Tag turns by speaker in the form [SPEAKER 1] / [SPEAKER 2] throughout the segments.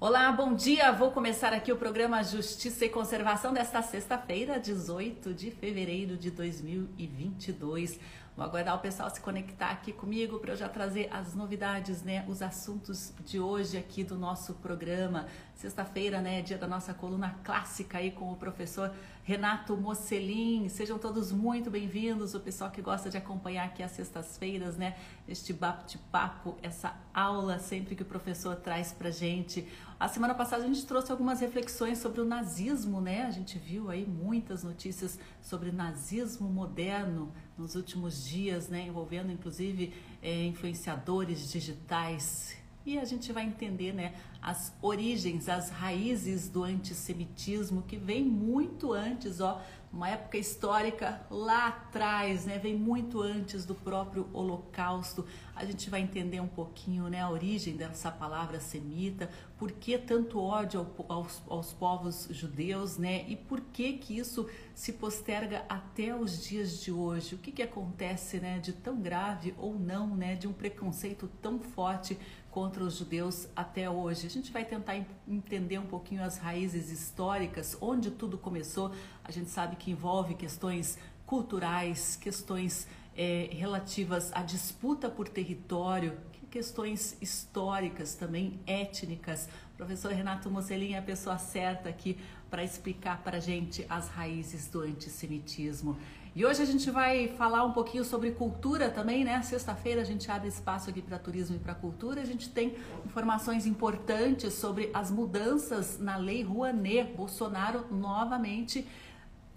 [SPEAKER 1] Olá, bom dia! Vou começar aqui o programa Justiça e Conservação desta sexta-feira, 18 de fevereiro de 2022. Vou aguardar o pessoal se conectar aqui comigo para eu já trazer as novidades, né? Os assuntos de hoje aqui do nosso programa. Sexta-feira, né? Dia da nossa coluna clássica aí com o professor Renato Mocelin. Sejam todos muito bem-vindos, o pessoal que gosta de acompanhar aqui as sextas-feiras, né? Este bate-papo, essa aula sempre que o professor traz pra gente. A semana passada a gente trouxe algumas reflexões sobre o nazismo, né? A gente viu aí muitas notícias sobre nazismo moderno nos últimos dias, né? Envolvendo inclusive é, influenciadores digitais. E a gente vai entender, né, as origens, as raízes do antissemitismo que vem muito antes, ó, uma época histórica lá atrás, né? Vem muito antes do próprio Holocausto. A gente vai entender um pouquinho, né, a origem dessa palavra semita, por que tanto ódio aos, aos povos judeus, né? E por que que isso se posterga até os dias de hoje? O que que acontece, né, de tão grave ou não, né, de um preconceito tão forte contra os judeus até hoje. A gente vai tentar entender um pouquinho as raízes históricas, onde tudo começou. A gente sabe que envolve questões culturais, questões é, relativas à disputa por território, questões históricas também, étnicas. O professor Renato Mocelin é a pessoa certa aqui para explicar para a gente as raízes do antissemitismo. E hoje a gente vai falar um pouquinho sobre cultura também, né? Sexta-feira a gente abre espaço aqui para turismo e para cultura. A gente tem informações importantes sobre as mudanças na Lei Rouanet. Bolsonaro novamente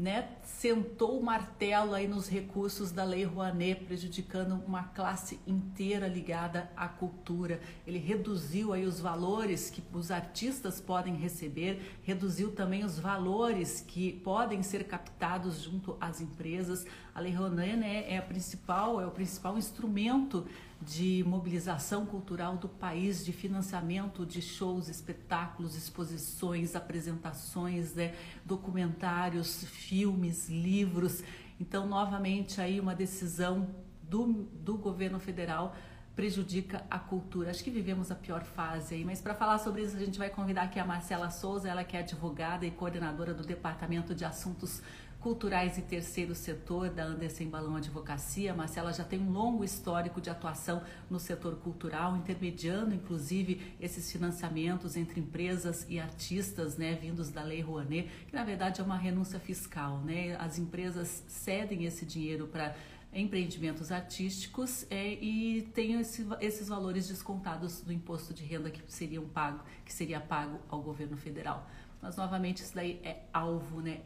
[SPEAKER 1] né, sentou o martelo aí nos recursos da Lei Rouanet, prejudicando uma classe inteira ligada à cultura. Ele reduziu aí os valores que os artistas podem receber, reduziu também os valores que podem ser captados junto às empresas. A Lei Rouanet né, é a principal, é o principal instrumento de mobilização cultural do país, de financiamento de shows, espetáculos, exposições, apresentações, né, documentários, filmes, livros. Então, novamente, aí uma decisão do, do governo federal prejudica a cultura. Acho que vivemos a pior fase aí, mas para falar sobre isso a gente vai convidar aqui a Marcela Souza, ela que é advogada e coordenadora do Departamento de Assuntos culturais e terceiro setor da Anderson Balão Advocacia. Marcela já tem um longo histórico de atuação no setor cultural, intermediando inclusive esses financiamentos entre empresas e artistas, né, vindos da Lei Rouanet, que na verdade é uma renúncia fiscal, né? As empresas cedem esse dinheiro para empreendimentos artísticos é, e tem esse, esses valores descontados do imposto de renda que seriam pago, que seria pago ao governo federal. Mas novamente isso daí é alvo, né?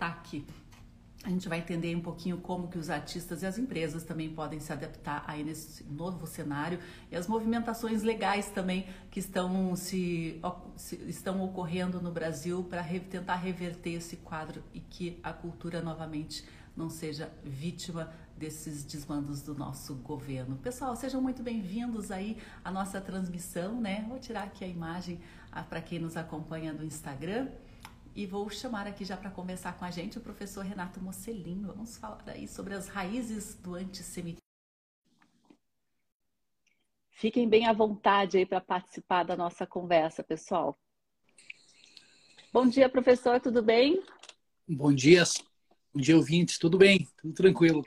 [SPEAKER 1] Ataque. A gente vai entender um pouquinho como que os artistas e as empresas também podem se adaptar aí nesse novo cenário e as movimentações legais também que estão se, se estão ocorrendo no Brasil para re, tentar reverter esse quadro e que a cultura novamente não seja vítima desses desmandos do nosso governo. Pessoal, sejam muito bem-vindos aí à nossa transmissão, né? Vou tirar aqui a imagem ah, para quem nos acompanha no Instagram. E vou chamar aqui já para conversar com a gente o professor Renato Mocelin. Vamos falar aí sobre as raízes do antissemitismo. Fiquem bem à vontade aí para participar da nossa conversa, pessoal. Bom dia, professor, tudo bem?
[SPEAKER 2] Bom dia, bom dia, ouvintes, tudo bem? Tudo tranquilo.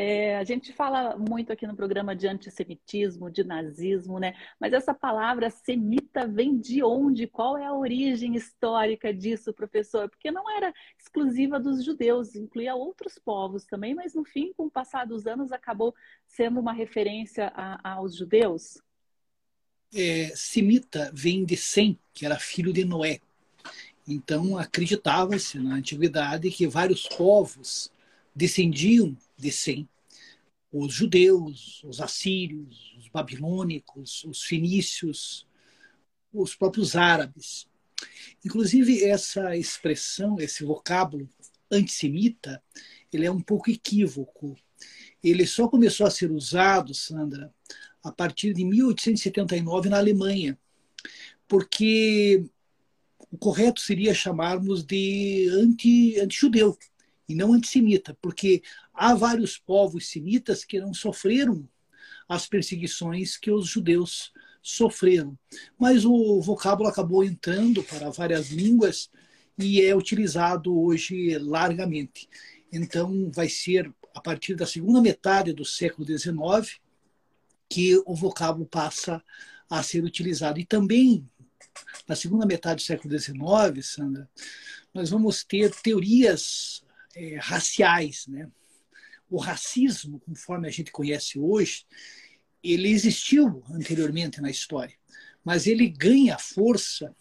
[SPEAKER 1] É, a gente fala muito aqui no programa de antissemitismo, de nazismo, né? Mas essa palavra semita vem de onde? Qual é a origem histórica disso, professor? Porque não era exclusiva dos judeus, incluía outros povos também, mas no fim, com o passar dos anos, acabou sendo uma referência a, aos judeus?
[SPEAKER 2] É, semita vem de Sem, que era filho de Noé. Então, acreditava-se na antiguidade que vários povos descendiam de Sem. Os judeus, os assírios, os babilônicos, os fenícios, os próprios árabes. Inclusive, essa expressão, esse vocábulo antissemita, ele é um pouco equívoco. Ele só começou a ser usado, Sandra, a partir de 1879 na Alemanha, porque o correto seria chamarmos de anti, anti-judeu e não antissemita, porque há vários povos semitas que não sofreram as perseguições que os judeus sofreram. Mas o vocábulo acabou entrando para várias línguas e é utilizado hoje largamente. Então, vai ser a partir da segunda metade do século XIX que o vocábulo passa a ser utilizado. E também, na segunda metade do século XIX, Sandra, nós vamos ter teorias é, raciais. Né? O racismo, conforme a gente conhece hoje, ele existiu anteriormente na história, mas ele ganha força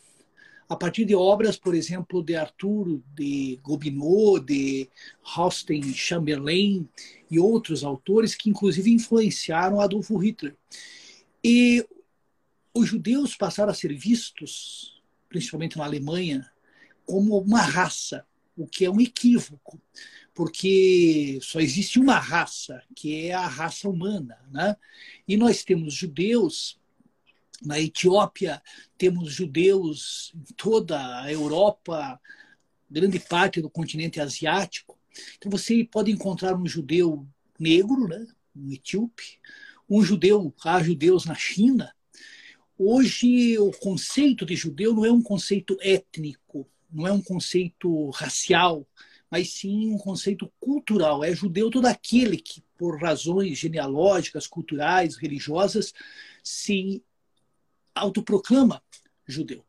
[SPEAKER 2] a partir de obras, por exemplo, de Arthur de Gobineau, de Austin Chamberlain e outros autores que, inclusive, influenciaram Adolfo Hitler. E os judeus passaram a ser vistos, principalmente na Alemanha, como uma raça, o que é um equívoco, porque só existe uma raça, que é a raça humana. Né? E nós temos judeus na Etiópia, temos judeus em toda a Europa, grande parte do continente asiático. Então você pode encontrar um judeu negro, né? um etíope, um judeu, há judeus na China. Hoje o conceito de judeu não é um conceito étnico, não é um conceito racial, mas sim um conceito cultural. É judeu todo aquele que, por razões genealógicas, culturais, religiosas, se autoproclama judeu.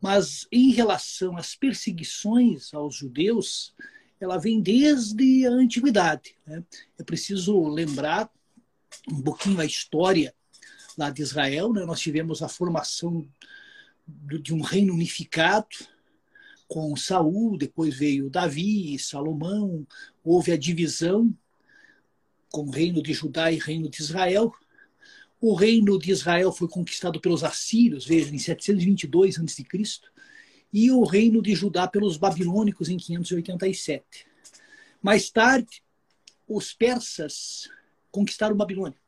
[SPEAKER 2] Mas em relação às perseguições aos judeus, ela vem desde a antiguidade. Né? É preciso lembrar um pouquinho a história lá de Israel. Né? Nós tivemos a formação de um reino unificado com Saul, depois veio Davi, Salomão, houve a divisão com o reino de Judá e reino de Israel. O reino de Israel foi conquistado pelos assírios, veja, em 722 a.C., e o reino de Judá pelos babilônicos em 587. Mais tarde, os persas conquistaram Babilônia.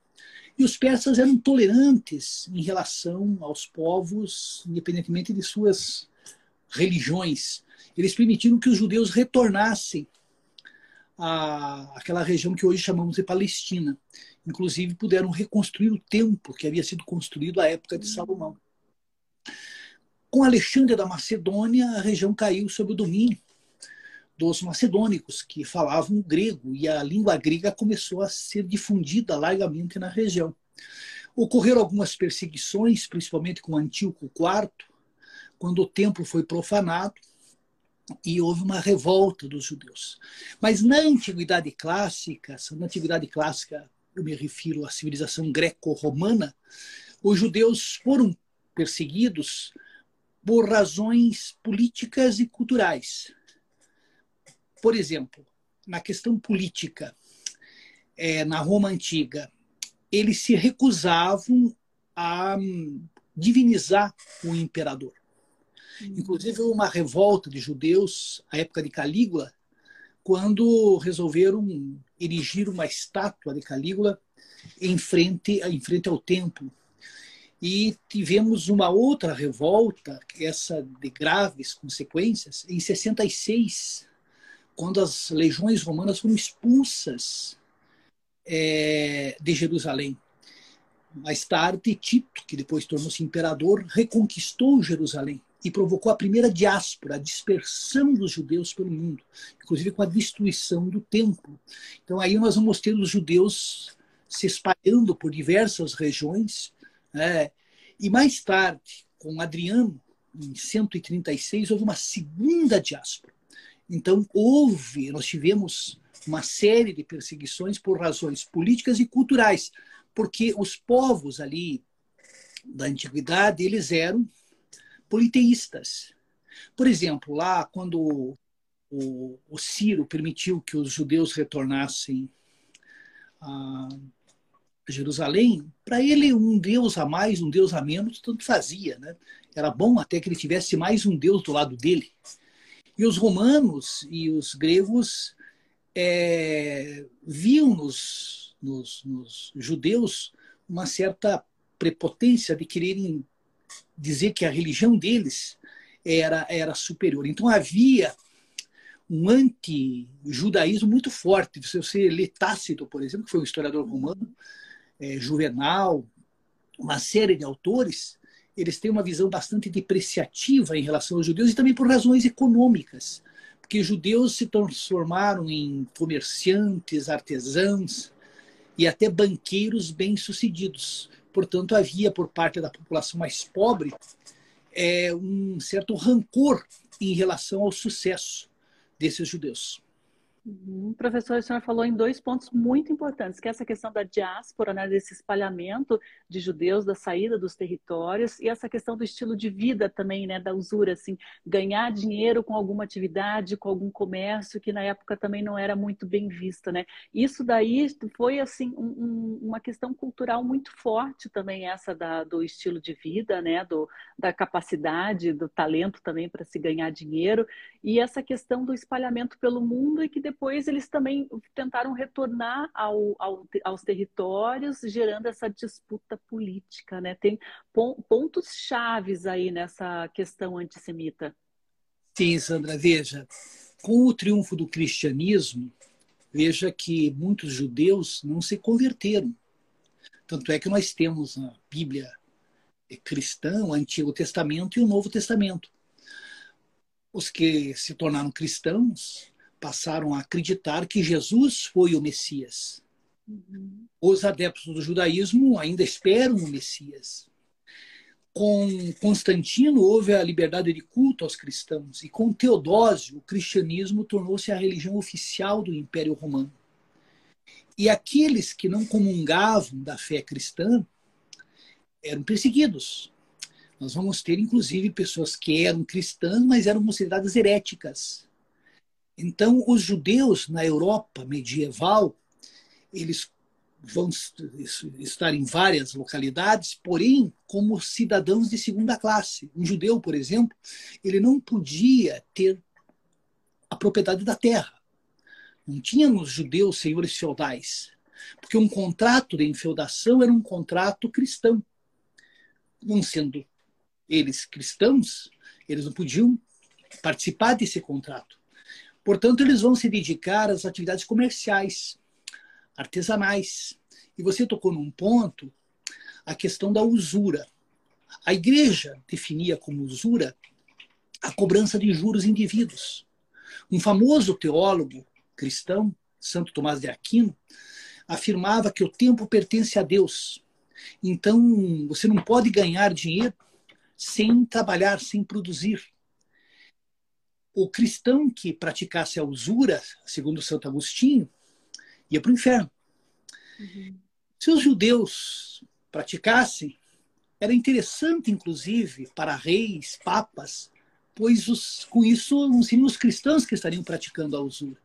[SPEAKER 2] E os persas eram tolerantes em relação aos povos, independentemente de suas religiões. Eles permitiram que os judeus retornassem à, àquela região que hoje chamamos de Palestina. Inclusive, puderam reconstruir o templo que havia sido construído à época de Salomão. Com Alexandre da Macedônia, a região caiu sob o domínio dos macedônicos, que falavam grego, e a língua grega começou a ser difundida largamente na região. Ocorreram algumas perseguições, principalmente com Antíoco IV, quando o templo foi profanado e houve uma revolta dos judeus. Mas na antiguidade clássica, na antiguidade clássica eu me refiro à civilização greco-romana, os judeus foram perseguidos por razões políticas e culturais. Por exemplo, na questão política, é, na Roma antiga, eles se recusavam a hum, divinizar o imperador. Inclusive, uma revolta de judeus, à época de Calígula, quando resolveram erigir uma estátua de Calígula em frente, em frente ao templo. E tivemos uma outra revolta, essa de graves consequências, em 66, quando as legiões romanas foram expulsas é, de Jerusalém. Mais tarde, Tito, que depois tornou-se imperador, reconquistou Jerusalém e provocou a primeira diáspora, a dispersão dos judeus pelo mundo, inclusive com a destruição do templo. Então aí nós vamos ter os judeus se espalhando por diversas regiões, né? e mais tarde, com Adriano, em 136, houve uma segunda diáspora. Então houve, nós tivemos uma série de perseguições por razões políticas e culturais, porque os povos ali da antiguidade, eles eram politeístas. Por exemplo, lá quando o, o Ciro permitiu que os judeus retornassem a Jerusalém, para ele um Deus a mais, um Deus a menos, tanto fazia. Né? Era bom até que ele tivesse mais um Deus do lado dele. E os romanos e os gregos é, viam nos, nos, nos judeus uma certa prepotência de quererem dizer que a religião deles era, era superior. Então havia um anti-judaísmo muito forte. Se você lê Tácito, por exemplo, que foi um historiador romano, é, Juvenal, uma série de autores, eles têm uma visão bastante depreciativa em relação aos judeus e também por razões econômicas, porque judeus se transformaram em comerciantes, artesãos e até banqueiros bem-sucedidos. Portanto, havia por parte da população mais pobre é, um certo rancor em relação ao sucesso desses judeus.
[SPEAKER 1] Uhum. Professor, o senhor falou em dois pontos muito importantes, que é essa questão da diáspora, né, desse espalhamento de judeus, da saída dos territórios, e essa questão do estilo de vida também, né, da usura, assim, ganhar dinheiro com alguma atividade, com algum comércio, que na época também não era muito bem vista, né? Isso daí foi, assim, um, uma questão cultural muito forte também, essa da, do estilo de vida, né, do, da capacidade, do talento também para se ganhar dinheiro, e essa questão do espalhamento pelo mundo e que depois eles também tentaram retornar ao, ao, aos territórios, gerando essa disputa política. Né? Tem pontos chaves aí nessa questão antissemita.
[SPEAKER 2] Sim, Sandra, veja, com o triunfo do cristianismo, veja que muitos judeus não se converteram. Tanto é que nós temos a Bíblia cristã, o Antigo Testamento e o Novo Testamento. Os que se tornaram cristãos passaram a acreditar que Jesus foi o Messias. Uhum. Os adeptos do judaísmo ainda esperam o Messias. Com Constantino houve a liberdade de culto aos cristãos e com Teodósio o cristianismo tornou-se a religião oficial do Império Romano. E aqueles que não comungavam da fé cristã eram perseguidos. Nós vamos ter, inclusive, pessoas que eram cristãs, mas eram consideradas heréticas. Então, os judeus na Europa medieval, eles vão estar em várias localidades, porém como cidadãos de segunda classe. Um judeu, por exemplo, ele não podia ter a propriedade da terra. Não tínhamos judeus senhores feudais, porque um contrato de enfeudação era um contrato cristão. Não sendo eles cristãos, eles não podiam participar desse contrato. Portanto, eles vão se dedicar às atividades comerciais, artesanais. E você tocou num ponto, a questão da usura. A igreja definia como usura a cobrança de juros indivíduos. Um famoso teólogo cristão, Santo Tomás de Aquino, afirmava que o tempo pertence a Deus. Então, você não pode ganhar dinheiro sem trabalhar, sem produzir o cristão que praticasse a usura, segundo Santo Agostinho, ia para o inferno. Uhum. Se os judeus praticassem, era interessante, inclusive, para reis, papas, pois os, com isso não seriam os cristãos que estariam praticando a usura.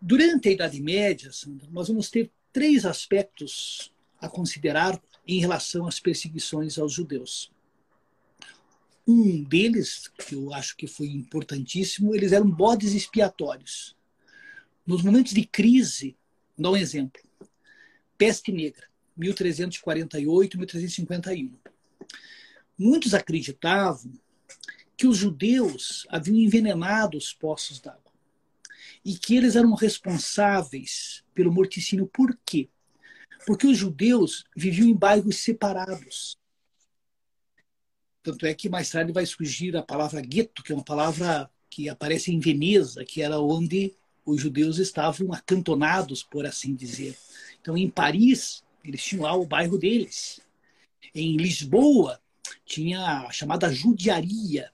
[SPEAKER 2] Durante a Idade Média, Sandra, nós vamos ter três aspectos a considerar em relação às perseguições aos judeus. Um deles, que eu acho que foi importantíssimo, eles eram bodes expiatórios. Nos momentos de crise, dar um exemplo. Peste Negra, 1348, 1351. Muitos acreditavam que os judeus haviam envenenado os poços d'água e que eles eram responsáveis pelo morticínio. Por quê? Porque os judeus viviam em bairros separados. Tanto é que mais tarde vai surgir a palavra gueto, que é uma palavra que aparece em Veneza, que era onde os judeus estavam acantonados, por assim dizer. Então, em Paris, eles tinham lá o bairro deles. Em Lisboa, tinha a chamada judiaria.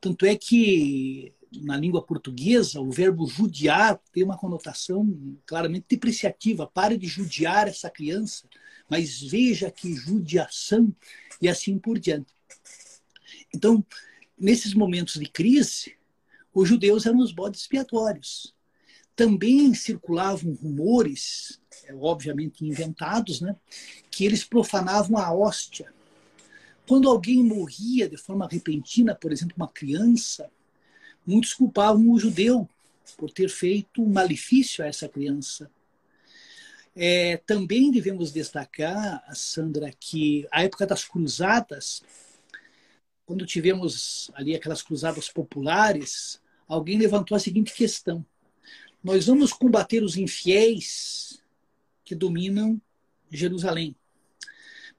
[SPEAKER 2] Tanto é que na língua portuguesa, o verbo judiar tem uma conotação claramente depreciativa. Pare de judiar essa criança, mas veja que judiação e assim por diante. Então, nesses momentos de crise, os judeus eram os bodes expiatórios. Também circulavam rumores, é, obviamente inventados, né, que eles profanavam a hóstia. Quando alguém morria de forma repentina, por exemplo, uma criança, muitos culpavam o judeu por ter feito um malefício a essa criança. É, também devemos destacar, Sandra, que a época das cruzadas quando tivemos ali aquelas cruzadas populares, alguém levantou a seguinte questão: nós vamos combater os infiéis que dominam Jerusalém.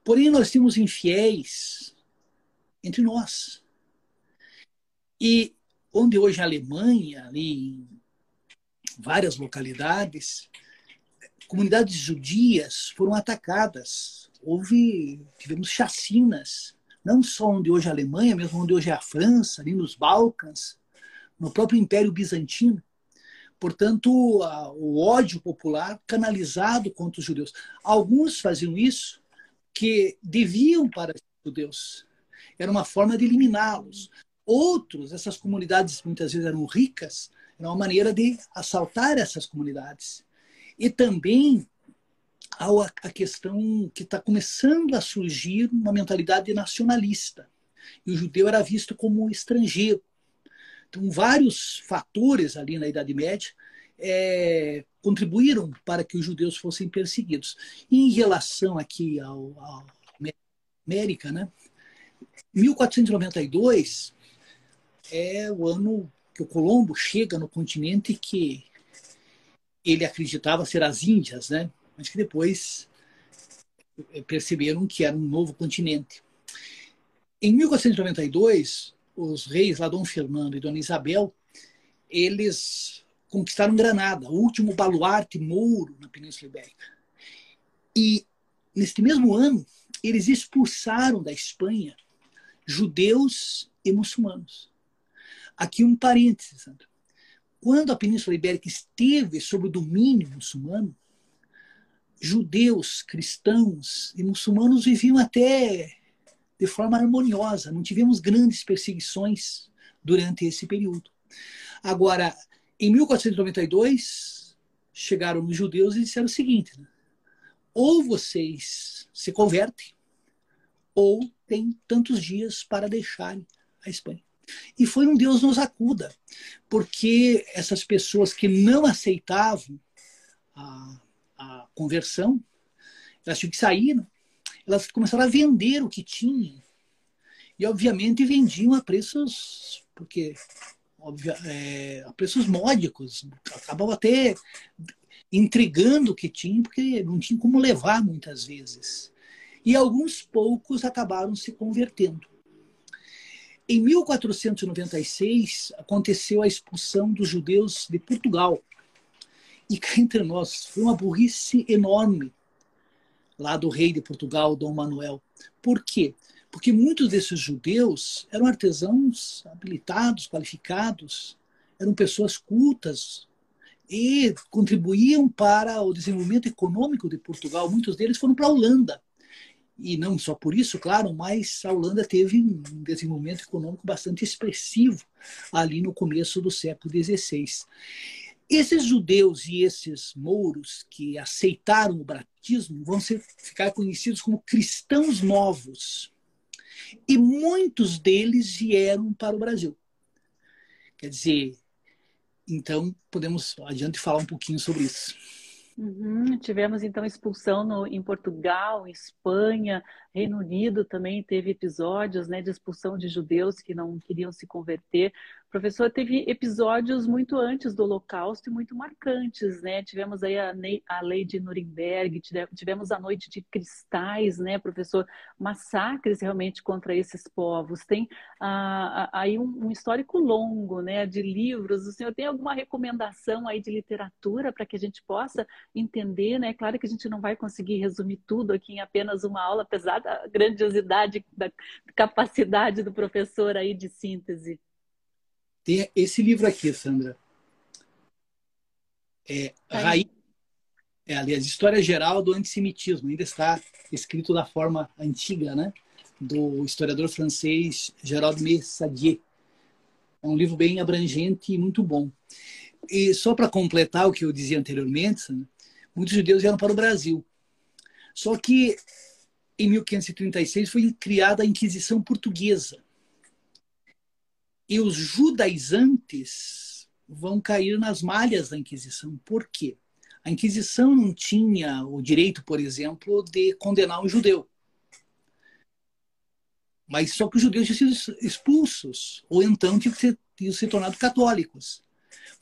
[SPEAKER 2] Porém, nós temos infiéis entre nós. E onde hoje a Alemanha, ali em várias localidades, comunidades judias foram atacadas. Houve, tivemos chacinas, não só onde hoje é a Alemanha, mesmo onde hoje é a França, ali nos Balcãs, no próprio Império Bizantino. Portanto, o ódio popular canalizado contra os judeus. Alguns faziam isso que deviam para os judeus. Era uma forma de eliminá-los. Outros, essas comunidades muitas vezes eram ricas, era uma maneira de assaltar essas comunidades. E também a questão que está começando a surgir uma mentalidade nacionalista. E o judeu era visto como estrangeiro. Então, vários fatores ali na Idade Média é, contribuíram para que os judeus fossem perseguidos. E em relação aqui ao, ao América, né? 1492 é o ano que o Colombo chega no continente que ele acreditava ser as Índias, né? Mas que depois perceberam que era um novo continente. Em 1492, os reis lá Dom Fernando e Dona Isabel, eles conquistaram Granada, o último baluarte mouro na Península Ibérica. E neste mesmo ano, eles expulsaram da Espanha judeus e muçulmanos. Aqui um parênteses. Quando a Península Ibérica esteve sob o domínio muçulmano, judeus, cristãos e muçulmanos viviam até de forma harmoniosa, não tivemos grandes perseguições durante esse período. Agora, em 1492, chegaram os judeus e disseram o seguinte: né? ou vocês se convertem, ou tem tantos dias para deixarem a Espanha. E foi um Deus nos acuda, porque essas pessoas que não aceitavam a, a conversão, elas tinham que sair, elas começaram a vender o que tinham. E, obviamente, vendiam a preços, porque óbvio, é, a preços módicos. Acabavam até entregando o que tinham, porque não tinha como levar muitas vezes. E alguns poucos acabaram se convertendo. Em 1496, aconteceu a expulsão dos judeus de Portugal. E cá entre nós, foi uma burrice enorme lá do rei de Portugal, Dom Manuel. Por quê? Porque muitos desses judeus eram artesãos habilitados, qualificados, eram pessoas cultas e contribuíam para o desenvolvimento econômico de Portugal. Muitos deles foram para a Holanda e não só por isso, claro, mas a Holanda teve um desenvolvimento econômico bastante expressivo ali no começo do século XVI. Esses judeus e esses mouros que aceitaram o batismo vão ser, ficar conhecidos como cristãos novos. E muitos deles vieram para o Brasil. Quer dizer, então podemos adiante falar um pouquinho sobre isso.
[SPEAKER 1] Uhum, tivemos então expulsão no, em Portugal, Espanha, Reino Unido também teve episódios né, de expulsão de judeus que não queriam se converter. Professor, teve episódios muito antes do Holocausto e muito marcantes, né? Tivemos aí a, a lei de Nuremberg, tivemos a noite de cristais, né, professor? Massacres realmente contra esses povos. Tem ah, aí um, um, histórico longo, né, de livros. O senhor tem alguma recomendação aí de literatura para que a gente possa entender, né? Claro que a gente não vai conseguir resumir tudo aqui em apenas uma aula, apesar da grandiosidade, da capacidade do professor aí de síntese.
[SPEAKER 2] Tem esse livro aqui, Sandra. É, Raiz, é, aliás, História Geral do Antissemitismo. Ainda está escrito da forma antiga, né? Do historiador francês Gerald Messadier. É um livro bem abrangente e muito bom. E só para completar o que eu dizia anteriormente, Sandra, muitos judeus vieram para o Brasil. Só que em 1536 foi criada a Inquisição Portuguesa e os judaizantes vão cair nas malhas da Inquisição. Por quê? A Inquisição não tinha o direito, por exemplo, de condenar um judeu. Mas só que os judeus tinham sido expulsos, ou então tinham, ser, tinham se tornado católicos.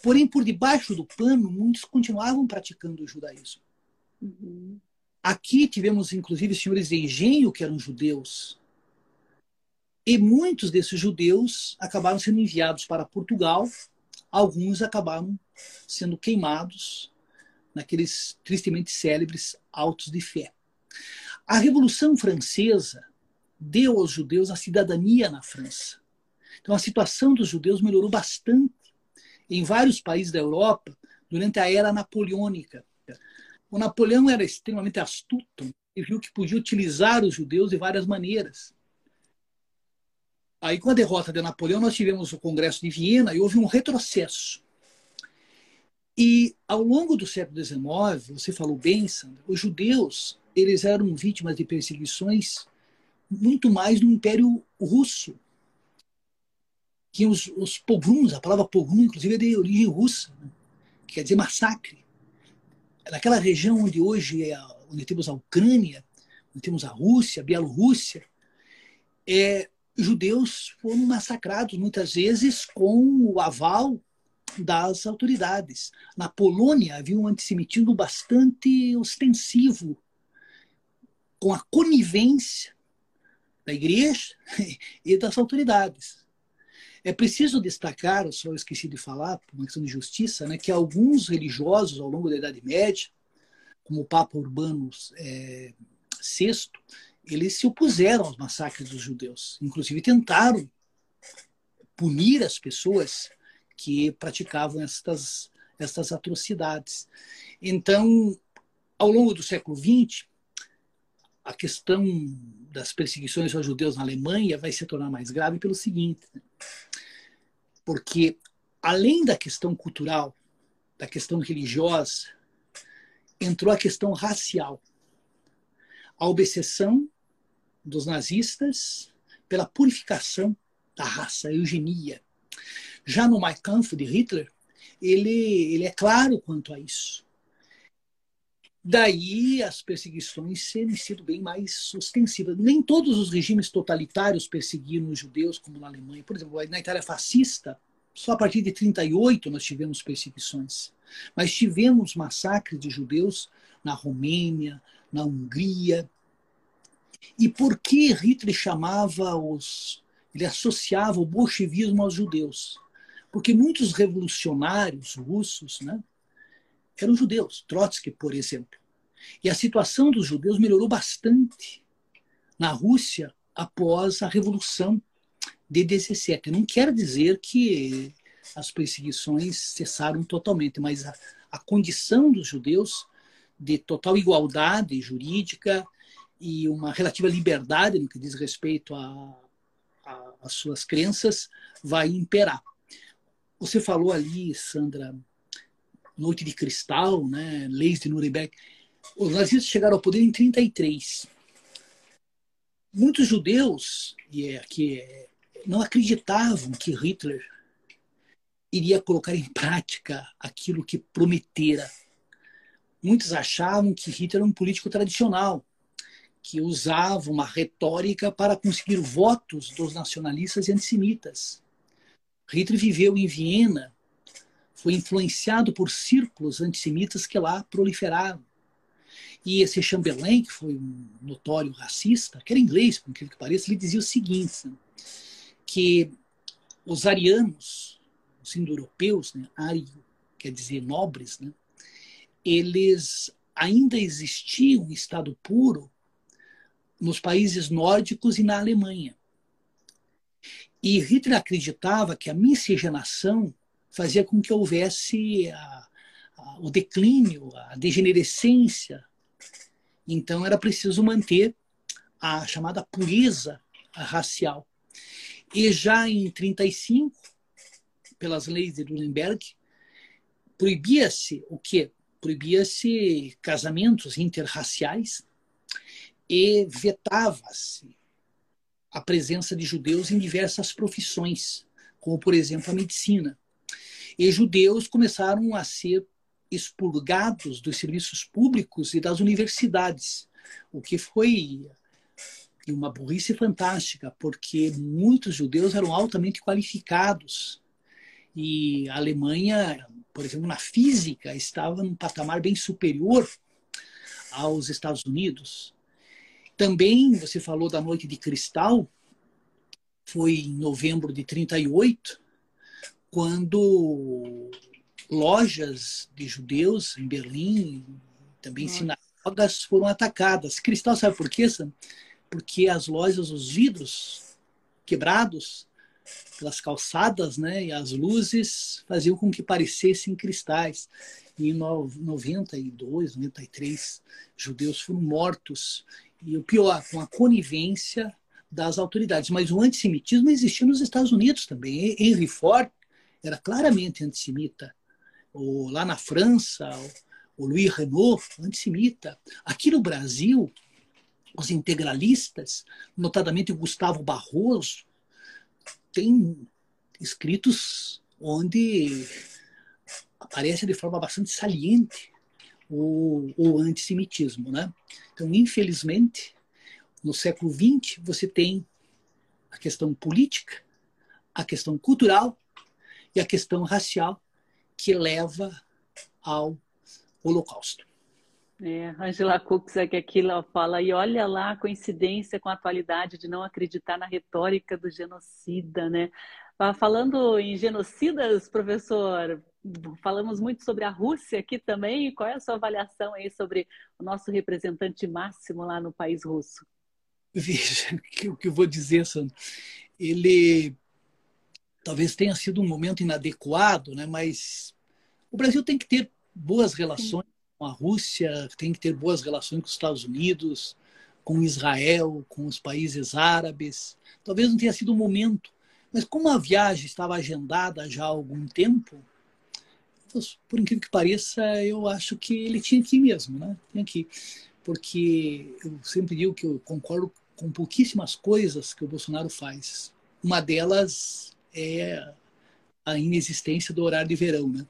[SPEAKER 2] Porém, por debaixo do pano, muitos continuavam praticando o judaísmo. Uhum. Aqui tivemos, inclusive, senhores de engenho que eram judeus. E muitos desses judeus acabaram sendo enviados para Portugal, alguns acabaram sendo queimados naqueles tristemente célebres autos de fé. A Revolução Francesa deu aos judeus a cidadania na França. Então a situação dos judeus melhorou bastante em vários países da Europa durante a era napoleônica. O Napoleão era extremamente astuto e viu que podia utilizar os judeus de várias maneiras. Aí, com a derrota de Napoleão, nós tivemos o Congresso de Viena e houve um retrocesso. E ao longo do século XIX, você falou bem, Sandra, os judeus eles eram vítimas de perseguições muito mais no Império Russo. Que os, os pogroms, a palavra pogrom, inclusive, é de origem russa, né? que quer dizer massacre. Naquela região onde hoje é, onde temos a Ucrânia, onde temos a Rússia, a Bielorrússia, é, judeus foram massacrados muitas vezes com o aval das autoridades. Na Polônia havia um antissemitismo bastante ostensivo, com a conivência da igreja e das autoridades. É preciso destacar, eu só esqueci de falar, por uma questão de justiça, né, que alguns religiosos ao longo da Idade Média, como o Papa Urbano é, VI, eles se opuseram aos massacres dos judeus. Inclusive tentaram punir as pessoas que praticavam estas, estas atrocidades. Então, ao longo do século XX, a questão das perseguições aos judeus na Alemanha vai se tornar mais grave pelo seguinte, né? porque além da questão cultural, da questão religiosa, entrou a questão racial. A obsessão dos nazistas pela purificação da raça, a eugenia. Já no Mein Kampf de Hitler, ele, ele é claro quanto a isso. Daí as perseguições serem sido bem mais ostensivas. Nem todos os regimes totalitários perseguiram os judeus, como na Alemanha. Por exemplo, na Itália fascista, só a partir de 38 nós tivemos perseguições. Mas tivemos massacres de judeus na Romênia, na Hungria. E por que Hitler chamava os. Ele associava o bolchevismo aos judeus? Porque muitos revolucionários russos, né, eram judeus, Trotsky, por exemplo. E a situação dos judeus melhorou bastante na Rússia após a Revolução de 17. Não quer dizer que as perseguições cessaram totalmente, mas a, a condição dos judeus de total igualdade jurídica e uma relativa liberdade no que diz respeito às suas crenças vai imperar. Você falou ali, Sandra, Noite de Cristal, né, leis de Nuremberg. Os nazistas chegaram ao poder em 33. Muitos judeus e é, que não acreditavam que Hitler iria colocar em prática aquilo que prometera. Muitos achavam que Hitler era um político tradicional, que usava uma retórica para conseguir votos dos nacionalistas e antissemitas. Hitler viveu em Viena foi influenciado por círculos antissemitas que lá proliferaram. E esse Chamberlain, que foi um notório racista, que era inglês, por incrível que pareça, ele dizia o seguinte, que os arianos, os indo-europeus, né, ario quer dizer nobres, né, eles ainda existiam em estado puro nos países nórdicos e na Alemanha. E Hitler acreditava que a miscigenação fazia com que houvesse a, a, o declínio, a degenerescência. Então era preciso manter a chamada pureza racial. E já em 35, pelas leis de Nuremberg, proibia-se o quê? Proibia-se casamentos interraciais e vetava-se a presença de judeus em diversas profissões, como por exemplo a medicina. E judeus começaram a ser expurgados dos serviços públicos e das universidades, o que foi uma burrice fantástica, porque muitos judeus eram altamente qualificados. E a Alemanha, por exemplo, na física, estava num patamar bem superior aos Estados Unidos. Também você falou da Noite de Cristal, foi em novembro de 38, quando lojas de judeus em Berlim, também Nossa. sinagogas, foram atacadas. Cristal, sabe por quê, Sam? Porque as lojas, os vidros quebrados pelas calçadas, né, e as luzes faziam com que parecessem cristais. E em 92, 93, judeus foram mortos. E o pior, com a conivência das autoridades. Mas o antissemitismo existia nos Estados Unidos também. Henry Ford era claramente antissemita. Ou lá na França, o Louis Renault, antissemita. Aqui no Brasil, os integralistas, notadamente o Gustavo Barroso, tem escritos onde aparece de forma bastante saliente o, o antissemitismo. Né? Então, infelizmente, no século XX, você tem a questão política, a questão cultural e a questão racial que leva ao Holocausto.
[SPEAKER 1] É, Angela Coxa que aqui ela fala, e olha lá a coincidência com a atualidade de não acreditar na retórica do genocida, né? Ah, falando em genocidas, professor, falamos muito sobre a Rússia aqui também. Qual é a sua avaliação aí sobre o nosso representante máximo lá no país russo?
[SPEAKER 2] Veja, o que eu vou dizer, Sandro, ele talvez tenha sido um momento inadequado, né? mas o Brasil tem que ter boas relações Sim com a Rússia, tem que ter boas relações com os Estados Unidos, com Israel, com os países árabes. Talvez não tenha sido o momento, mas como a viagem estava agendada já há algum tempo, por incrível que pareça, eu acho que ele tinha que ir mesmo, né? Tinha que ir. Porque eu sempre digo que eu concordo com pouquíssimas coisas que o Bolsonaro faz. Uma delas é a inexistência do horário de verão, né?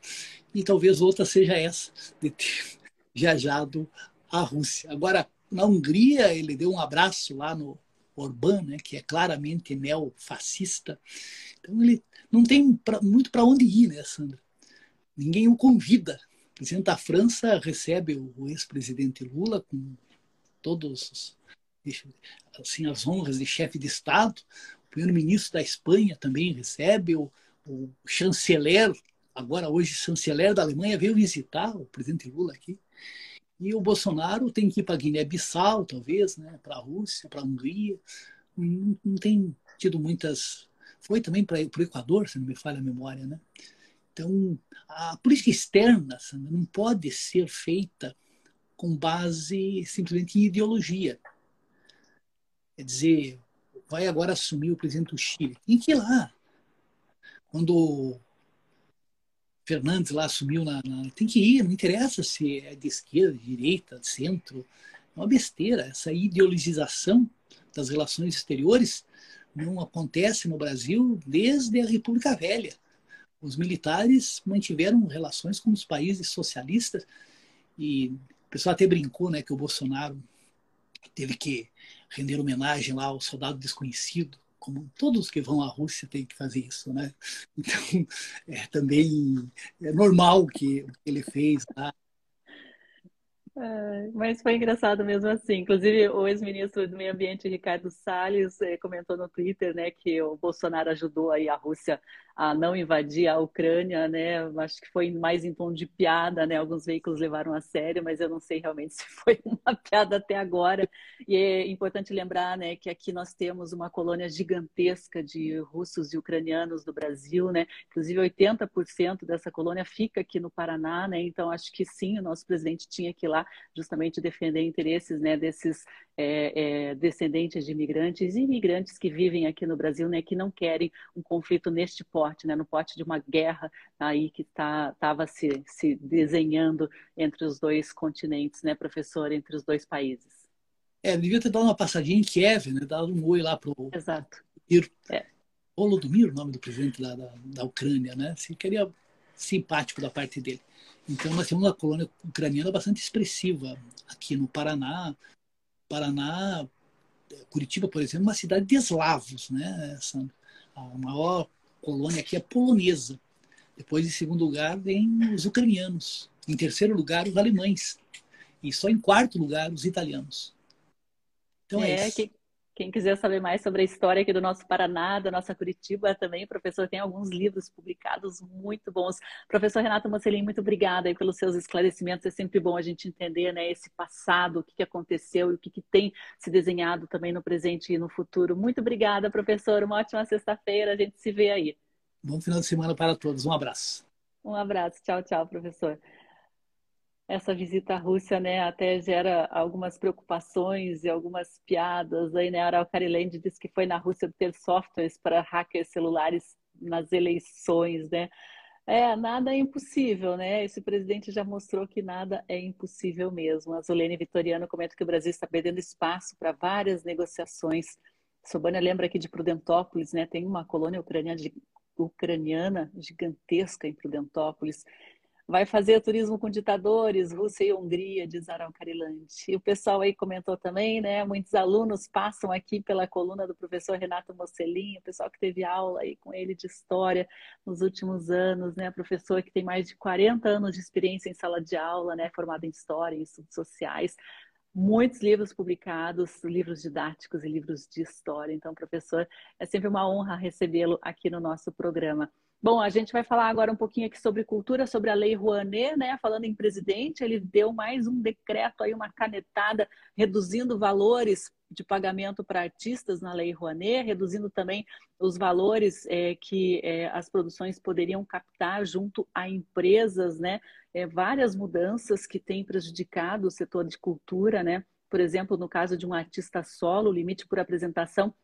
[SPEAKER 2] E talvez outra seja essa, de ter viajado à Rússia. Agora, na Hungria, ele deu um abraço lá no Orbán, né, que é claramente neofascista. Então, ele não tem pra, muito para onde ir, né, Sandra? Ninguém o convida. O presidente da França recebe o ex-presidente Lula com todos assim, as honras de chefe de Estado. O primeiro-ministro da Espanha também recebe. O, o chanceler, agora hoje chanceler da Alemanha, veio visitar o presidente Lula aqui. E o Bolsonaro tem que ir para Guiné-Bissau, talvez, né? para a Rússia, para a Hungria. Não, não, tem tido muitas. Foi também para o Equador, se não me falha a memória. Né? Então, a política externa não pode ser feita com base simplesmente em ideologia. Quer dizer, vai agora assumir o presidente do Chile. Tem que ir lá. Quando Fernandes lá assumiu na, na, Tem que ir, não interessa se é de esquerda, de direita, de centro. É uma besteira. Essa ideologização das relações exteriores não acontece no Brasil desde a República Velha. Os militares mantiveram relações com os países socialistas e o pessoal até brincou né, que o Bolsonaro teve que render homenagem lá ao soldado desconhecido como todos que vão à Rússia têm que fazer isso, né? Então, é também é normal que ele fez lá
[SPEAKER 1] é, mas foi engraçado mesmo assim. Inclusive, o ex-ministro do Meio Ambiente, Ricardo Salles, eh, comentou no Twitter né, que o Bolsonaro ajudou aí a Rússia a não invadir a Ucrânia, né? Acho que foi mais em tom de piada, né? Alguns veículos levaram a sério, mas eu não sei realmente se foi uma piada até agora. E é importante lembrar, né, que aqui nós temos uma colônia gigantesca de russos e ucranianos do Brasil, né? Inclusive 80% dessa colônia fica aqui no Paraná, né? Então acho que sim, o nosso presidente tinha que ir lá justamente defender interesses, né, desses é, é, descendentes de imigrantes e imigrantes que vivem aqui no Brasil, né, que não querem um conflito neste porte, né, no porte de uma guerra aí que estava tá, se, se desenhando entre os dois continentes, né, professor, entre os dois países.
[SPEAKER 2] É, devia ter dado uma passadinha em Kiev, né, dado um oi lá para o
[SPEAKER 1] Exato.
[SPEAKER 2] É. Holodomir, o nome do presidente da, da, da Ucrânia, né? Assim, queria simpático da parte dele. Então, nós temos uma colônia ucraniana bastante expressiva aqui no Paraná. Paraná, Curitiba, por exemplo, é uma cidade de eslavos, né? Essa, a maior colônia aqui é polonesa. Depois, em segundo lugar, vem os ucranianos. Em terceiro lugar, os alemães. e só em quarto lugar os italianos.
[SPEAKER 1] Então é, é isso. Que, quem quiser saber mais sobre a história aqui do nosso Paraná, da nossa Curitiba também, professor tem alguns livros publicados muito bons. Professor Renato Mocelin, muito obrigada aí pelos seus esclarecimentos. É sempre bom a gente entender né, esse passado, o que, que aconteceu e o que, que tem se desenhado também no presente e no futuro. Muito obrigada, professor. Uma ótima sexta-feira. A gente se vê aí.
[SPEAKER 2] Bom final de semana para todos. Um abraço.
[SPEAKER 1] Um abraço. Tchau, tchau, professor essa visita à Rússia, né, até gera algumas preocupações e algumas piadas. Aí, né, a Aral Kariland disse que foi na Rússia ter softwares para hackers celulares nas eleições, né? É, nada é impossível, né? Esse presidente já mostrou que nada é impossível mesmo. A Zolene Vitoriano comenta que o Brasil está perdendo espaço para várias negociações. Sobânia lembra aqui de Prudentópolis, né? Tem uma colônia ucraniana gigantesca em Prudentópolis vai fazer turismo com ditadores, Rússia e Hungria, diz Aral Carilante. E o pessoal aí comentou também, né? Muitos alunos passam aqui pela coluna do professor Renato Mocelin, o pessoal que teve aula aí com ele de história nos últimos anos, né? Professor que tem mais de 40 anos de experiência em sala de aula, né? Formado em história, em estudos sociais. Muitos livros publicados, livros didáticos e livros de história. Então, professor, é sempre uma honra recebê-lo aqui no nosso programa. Bom, a gente vai falar agora um pouquinho aqui sobre cultura, sobre a Lei Rouanet, né? Falando em presidente, ele deu mais um decreto aí, uma canetada, reduzindo valores de pagamento para artistas na Lei Rouanet, reduzindo também os valores é, que é, as produções poderiam captar junto a empresas, né? É, várias mudanças que têm prejudicado o setor de cultura, né? Por exemplo, no caso de um artista solo, o limite por apresentação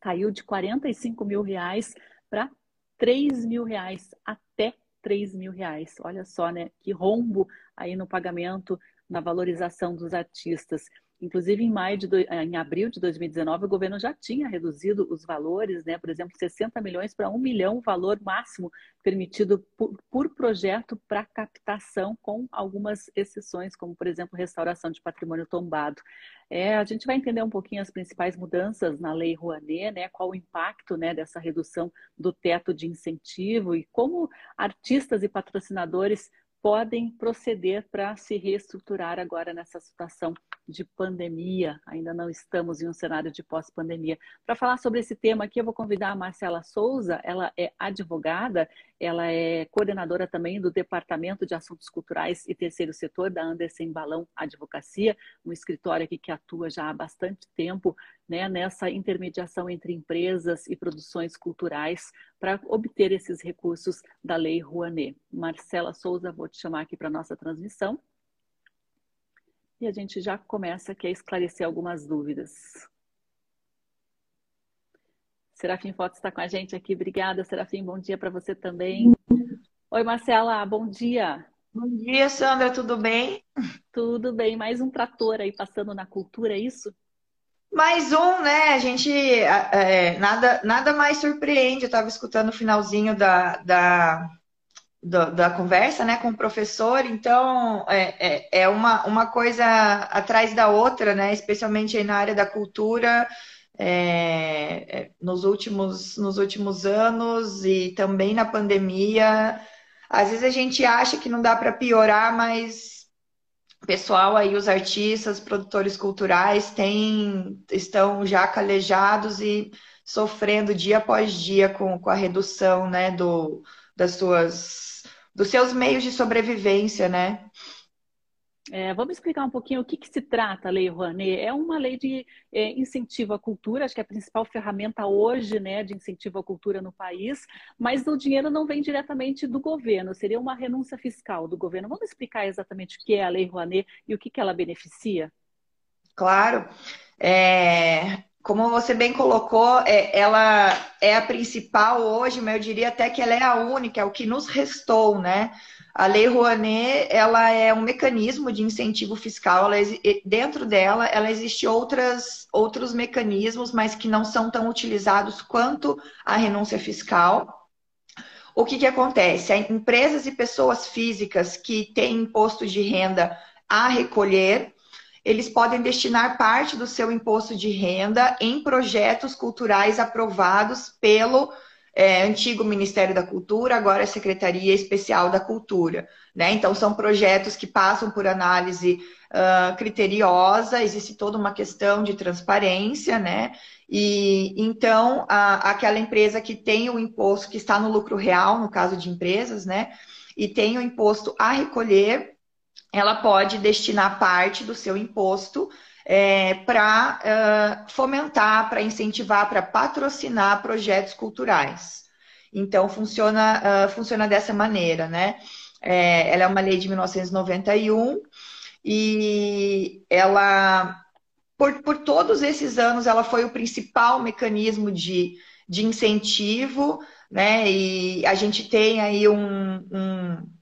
[SPEAKER 1] caiu de 45 mil reais para 3 mil reais, até 3 mil reais. Olha só, né? Que rombo aí no pagamento, na valorização dos artistas. Inclusive, em, maio de do... Eh, em abril de 2019, o governo já tinha reduzido os valores, né? por exemplo, 60 milhões para 1 milhão, o valor máximo permitido por, por projeto para captação, com algumas exceções, como, por exemplo, restauração de patrimônio tombado. É, a gente vai entender um pouquinho as principais mudanças na Lei Rouanet, né? qual o impacto né, dessa redução do teto de incentivo e como artistas e patrocinadores podem proceder para se reestruturar agora nessa situação de pandemia. Ainda não estamos em um cenário de pós-pandemia. Para falar sobre esse tema aqui, eu vou convidar a Marcela Souza. Ela é advogada, ela é coordenadora também do Departamento de Assuntos Culturais e Terceiro Setor da Anderson Balão Advocacia, um escritório aqui que atua já há bastante tempo né, nessa intermediação entre empresas e produções culturais para obter esses recursos da Lei Rouanet. Marcela Souza, vou te chamar aqui para nossa transmissão e a gente já começa aqui a esclarecer algumas dúvidas. Serafim Fotos está com a gente aqui. Obrigada, Serafim. Bom dia para você também. Oi, Marcela. Bom dia.
[SPEAKER 3] Bom dia, Sandra. Tudo bem?
[SPEAKER 1] Tudo bem. Mais um trator aí passando na cultura, é isso?
[SPEAKER 3] Mais um, né? A gente é, nada, nada mais surpreende. Eu estava escutando o finalzinho da, da, da, da, conversa né, com o professor, então é, é, é, uma, uma coisa atrás da outra, né, especialmente aí na área da cultura, é, é, nos, últimos, nos últimos anos e também na pandemia. Às vezes a gente acha que não dá para piorar, mas o pessoal aí, os artistas, produtores culturais, têm, estão já calejados e sofrendo dia após dia com, com a redução né, do, das suas, dos seus meios de sobrevivência, né?
[SPEAKER 1] É, vamos explicar um pouquinho o que, que, se trata a Lei Rouanet. É uma lei de é, incentivo à cultura, acho que é a principal ferramenta hoje né, de incentivo à cultura no país, mas o dinheiro não vem diretamente do governo, seria uma renúncia fiscal do governo. Vamos explicar exatamente o que é a Lei Rouanet e o que, que ela beneficia?
[SPEAKER 3] Claro. É, como você bem colocou, é, ela é a principal hoje, mas eu diria até que ela é a única, é o que nos restou, né? A Lei Rouanet, ela é um mecanismo de incentivo fiscal, ela, dentro dela, ela existe outras, outros mecanismos, mas que não são tão utilizados quanto a renúncia fiscal. O que, que acontece? Empresas e pessoas físicas que têm imposto de renda a recolher, eles podem destinar parte do seu imposto de renda em projetos culturais aprovados pelo é, antigo Ministério da Cultura, agora é Secretaria Especial da Cultura. Né? Então, são projetos que passam por análise uh, criteriosa, existe toda uma questão de transparência, né? E então, a, aquela empresa que tem o imposto que está no lucro real, no caso de empresas, né? E tem o imposto a recolher, ela pode destinar parte do seu imposto é, para uh, fomentar, para incentivar, para patrocinar projetos culturais. Então, funciona, uh, funciona dessa maneira, né? É, ela é uma lei de 1991 e ela, por, por todos esses anos, ela foi o principal mecanismo de, de incentivo, né? E a gente tem aí um, um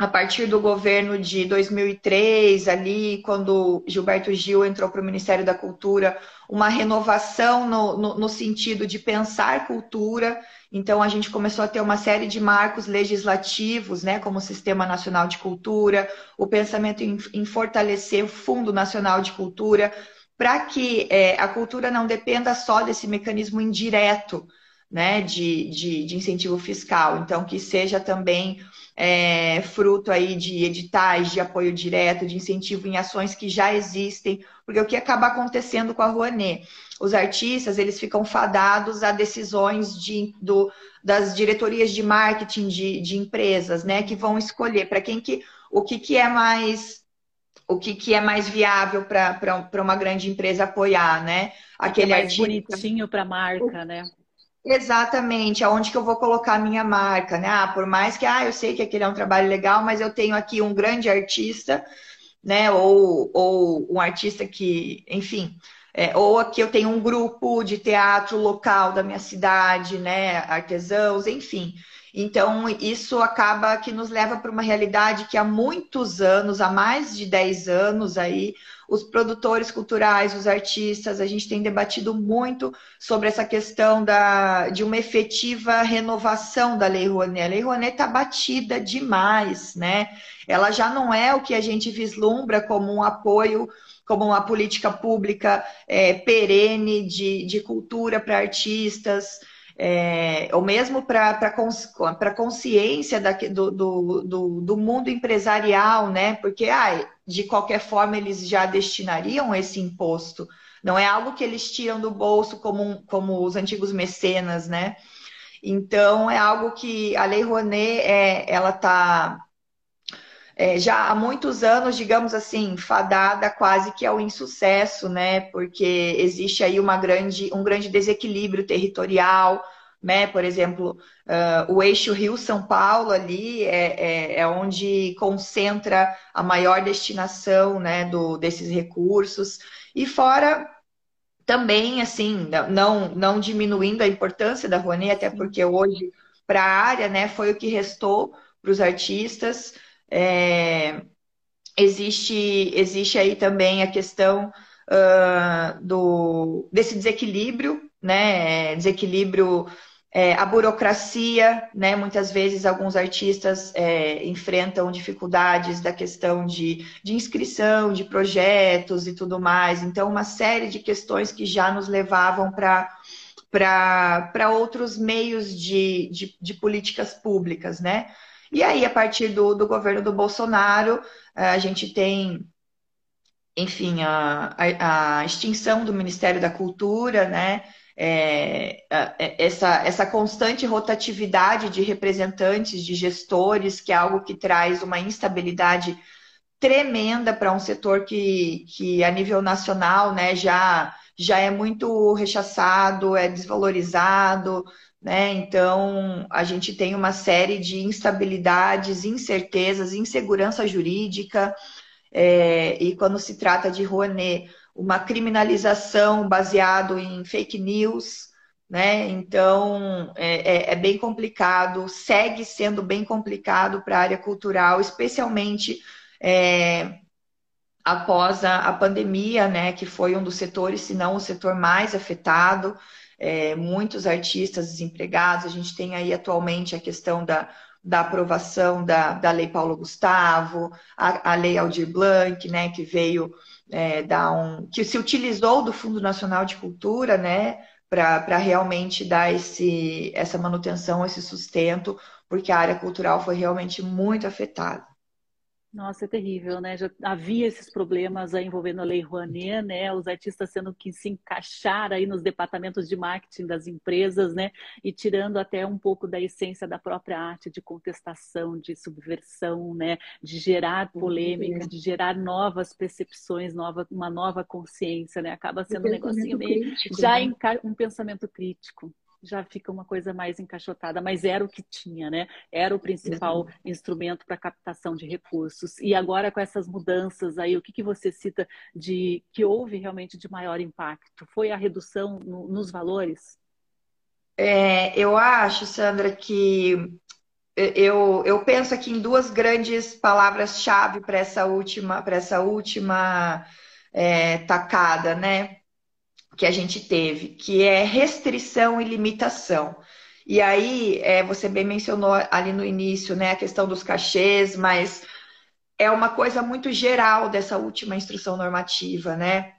[SPEAKER 3] a partir do governo de 2003, ali, quando Gilberto Gil entrou para o Ministério da Cultura, uma renovação no, no, no, sentido de pensar cultura. Então, a gente começou a ter uma série de marcos legislativos, né, como o Sistema Nacional de Cultura, o pensamento em, em fortalecer o Fundo Nacional de Cultura, para que é, a cultura não dependa só desse mecanismo indireto né, de, de, de incentivo fiscal. Então, que seja também é, fruto aí de editais de apoio direto, de incentivo em ações que já existem, porque o que acaba acontecendo com a Rouanet? Os artistas, eles ficam fadados a decisões de, do, das diretorias de marketing de, de empresas, né, que vão escolher para quem que, o que, que é mais o que, que é mais viável para uma grande empresa apoiar, né?
[SPEAKER 1] Aquele é mais artista... bonitinho para a marca, né?
[SPEAKER 3] Exatamente, aonde que eu vou colocar a minha marca, né? Ah, por mais que, ah, eu sei que aquele é um trabalho legal, mas eu tenho aqui um grande artista, né? Ou, ou um artista que, enfim, é, ou aqui eu tenho um grupo de teatro local da minha cidade, né? Artesãos, enfim. Então, isso acaba que nos leva para uma realidade que há muitos anos, há mais de 10 anos aí, os produtores culturais, os artistas, a gente tem debatido muito sobre essa questão da, de uma efetiva renovação da Lei Rouanet. A Lei Rouanet está batida demais, né? Ela já não é o que a gente vislumbra como um apoio como uma política pública é, perene de, de cultura para artistas, é, ou mesmo para a consciência da, do, do, do, mundo empresarial, né? Porque ah, de qualquer forma eles já destinariam esse imposto. Não é algo que eles tiram do bolso como, como os antigos mecenas, né? Então é algo que a Lei Rouanet é, ela está é, já há muitos anos, digamos assim, fadada quase que ao insucesso, né? Porque existe aí uma grande, um grande desequilíbrio territorial, né? Por exemplo, uh, o eixo Rio-São Paulo ali é, é, é, onde concentra a maior destinação, né, do, desses recursos. E fora também, assim, não, não diminuindo a importância da Rouanet, até porque hoje, para a área, né, foi o que restou para os artistas. É, existe, existe aí também a questão uh, do, desse desequilíbrio, né? Desequilíbrio, é, a burocracia, né? Muitas vezes alguns artistas é, enfrentam dificuldades da questão de, de inscrição, de projetos e tudo mais. Então, uma série de questões que já nos levavam para para outros meios de, de, de políticas públicas, né? E aí, a partir do, do governo do Bolsonaro, eh, a gente tem, enfim, a, a, a extinção do Ministério da Cultura, né? É, essa, essa constante rotatividade de representantes, de gestores, que é algo que traz uma instabilidade tremenda para um setor que, que a nível nacional né, já, já é muito rechaçado, é desvalorizado, né? Então, a gente tem uma série de instabilidades, incertezas, insegurança jurídica, é, e quando se trata de Rouanet, uma criminalização baseado em fake news, né? Então, é, é, é bem complicado, segue sendo bem complicado para a área cultural, especialmente é, após a, a pandemia, né? Que foi um dos setores, se não o setor mais afetado é, muitos artistas desempregados. A gente tem aí atualmente a questão da, da aprovação da, da Lei Paulo Gustavo, a, a Lei Aldir Blanc, né, que veio é, dar um. que se utilizou do Fundo Nacional de Cultura, né? para realmente dar esse, essa manutenção, esse sustento, porque a área cultural foi realmente muito afetada.
[SPEAKER 1] Nossa, é terrível, né? Já havia esses problemas aí envolvendo a Lei Rouanet, né? Os artistas tendo que se encaixar aí nos departamentos de marketing das empresas, né? E tirando até um pouco da essência da própria arte de contestação, de subversão, né? De gerar polêmica, de gerar novas percepções, nova, uma nova consciência, né? Acaba sendo um negocinho meio crítico, já né? um pensamento crítico já fica uma coisa mais encaixotada, mas era o que tinha, né? Era o principal uhum. instrumento para captação de recursos. E agora com essas mudanças aí, o que, que você cita de que houve realmente de maior impacto? Foi a redução no, nos valores?
[SPEAKER 3] É, eu acho, Sandra, que eu, eu penso aqui em duas grandes palavras-chave para essa última, para essa última é, tacada, né? Que a gente teve, que é restrição e limitação. E aí, é, você bem mencionou ali no início, né, a questão dos cachês, mas é uma coisa muito geral dessa última instrução normativa, né?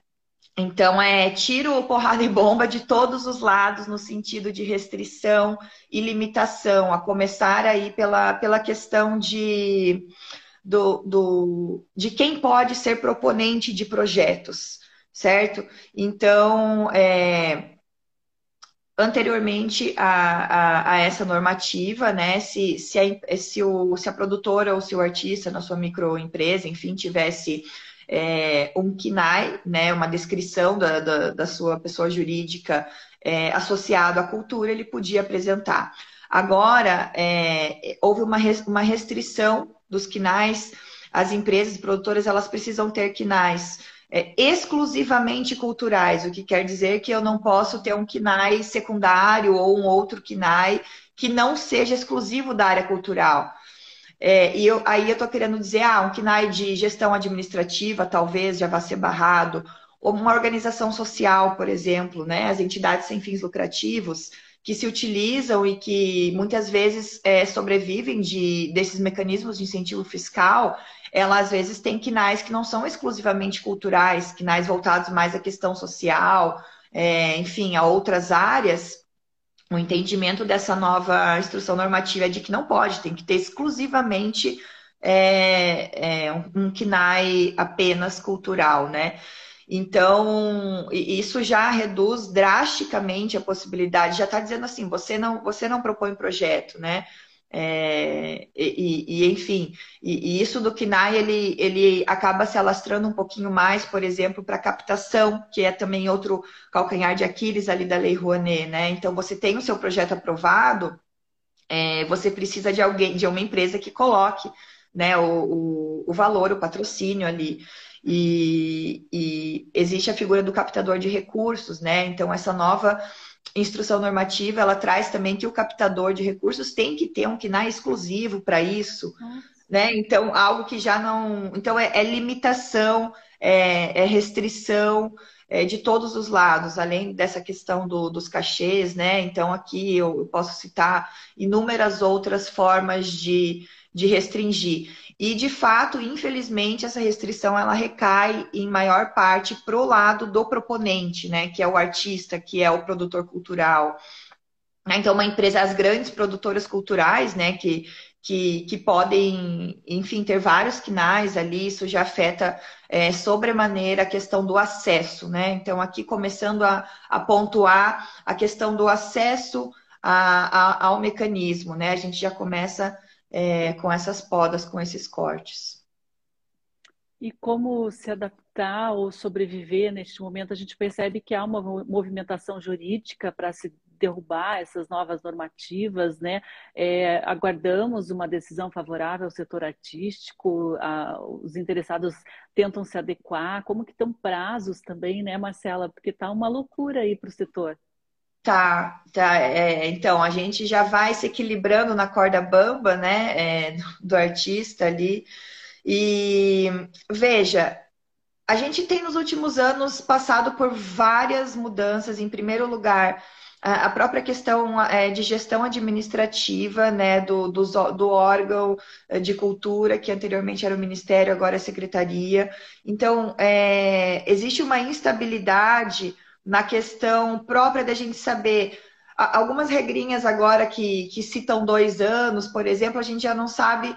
[SPEAKER 3] Então, é tiro, porrada e bomba de todos os lados no sentido de restrição e limitação, a começar aí pela, pela questão de, do, do, de quem pode ser proponente de projetos certo? Então, é, anteriormente a, a, a, essa normativa, né, se, se, a, se, o, se a produtora ou se o artista na sua microempresa, enfim, tivesse é, um KINAI, né, uma descrição da, da, da sua pessoa jurídica é, associado à cultura, ele podia apresentar. Agora, é, houve uma, uma restrição dos KINAIs, as empresas produtoras elas precisam ter KINAIs é, exclusivamente culturais, o que quer dizer que eu não posso ter um KINAI secundário ou um outro KINAI que não seja exclusivo da área cultural. É, e eu, aí eu estou querendo dizer, ah, um KINAI de gestão administrativa talvez já vá ser barrado, ou uma organização social, por exemplo, né, as entidades sem fins lucrativos, que se utilizam e que muitas vezes é, sobrevivem de, desses mecanismos de incentivo fiscal, ela às vezes tem quinais que não são exclusivamente culturais, quinais voltados mais à questão social, é, enfim, a outras áreas. O entendimento dessa nova instrução normativa é de que não pode, tem que ter exclusivamente é, é, um KNAI apenas cultural, né? Então, isso já reduz drasticamente a possibilidade, já está dizendo assim, você não, você não propõe projeto, né? É, e, e, enfim, e, e, isso do KNAI ele, ele acaba se alastrando um pouquinho mais, por exemplo, para captação, que é também outro calcanhar de Aquiles ali da Lei Rouanet, né? Então, você tem o seu projeto aprovado, é, você precisa de alguém, de uma empresa que coloque né, o, o, o valor, o patrocínio ali. E, e existe a figura do captador de recursos, né? Então, essa nova instrução normativa, ela traz também que o captador de recursos tem que ter um KNAI exclusivo para isso, né? Então, algo que já não... Então, é, é limitação, é, é restrição é, de todos os lados, além dessa questão do, dos cachês, né? Então, aqui eu posso citar inúmeras outras formas de, de restringir. E, de fato, infelizmente, essa restrição ela recai em maior parte para o lado do proponente, né? Que é o artista, que é o produtor cultural. Né, então, uma empresa, as grandes produtoras culturais, né? Que, que, que podem, enfim, ter vários quinais ali, isso já afeta é, sobremaneira a questão do acesso, né? Então, aqui começando a, a pontuar a questão do acesso a, a, ao mecanismo, né? A gente já começa é, com essas podas, com esses cortes.
[SPEAKER 1] E como se adaptar ou sobreviver neste momento? A gente percebe que há uma movimentação jurídica para se derrubar essas novas normativas, né? É, aguardamos uma decisão favorável ao setor artístico, a, os interessados tentam se adequar. Como que estão prazos também, né, Marcela? Porque está uma loucura aí para o setor.
[SPEAKER 3] Tá, tá. É, então, a gente já vai se equilibrando na corda bamba, né, é, do artista ali. E veja, a gente tem nos últimos anos passado por várias mudanças. Em primeiro lugar, a própria questão é, de gestão administrativa né, do, do, do, órgão é, de cultura, que anteriormente era o Ministério, agora é a Secretaria. Então, é, existe uma instabilidade na questão própria da gente saber algumas regrinhas agora que, que citam dois anos, por exemplo, a gente já não sabe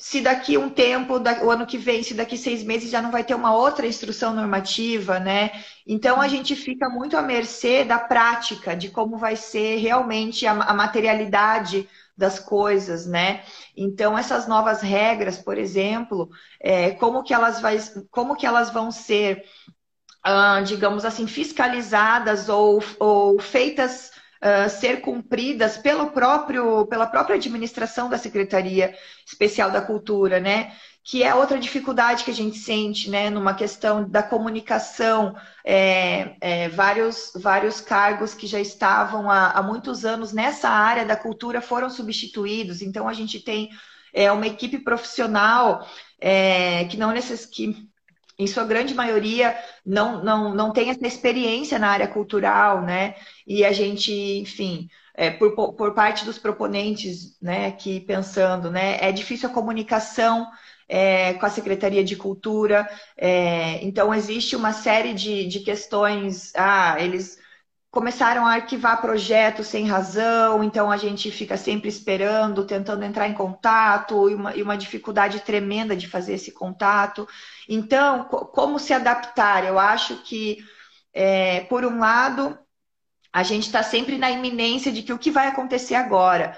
[SPEAKER 3] se daqui um tempo, o ano que vem, se daqui seis meses já não vai ter uma outra instrução normativa, né? Então a gente fica muito à mercê da prática, de como vai ser realmente a, a materialidade das coisas, né? Então essas novas regras, por exemplo, é, como que elas vai, como que elas vão ser, ah, digamos assim, fiscalizadas ou, ou feitas uh, ser cumpridas pelo próprio, pela própria administração da Secretaria Especial da Cultura, né? Que é outra dificuldade que a gente sente, né? Numa questão da comunicação, é, é, vários, vários cargos que já estavam há, há muitos anos nessa área da cultura foram substituídos. Então a gente tem é, uma equipe profissional é, que não necess... que em sua grande maioria, não, não, não tem essa experiência na área cultural, né? E a gente, enfim, é, por, por parte dos proponentes, né, aqui pensando, né, é difícil a comunicação é, com a Secretaria de Cultura, é, então existe uma série de, de questões, ah, eles começaram a arquivar projetos sem razão, então a gente fica sempre esperando, tentando entrar em contato, e uma, e uma dificuldade tremenda de fazer esse contato. Então, como se adaptar? Eu acho que, é, por um lado, a gente está sempre na iminência de que o que vai acontecer agora.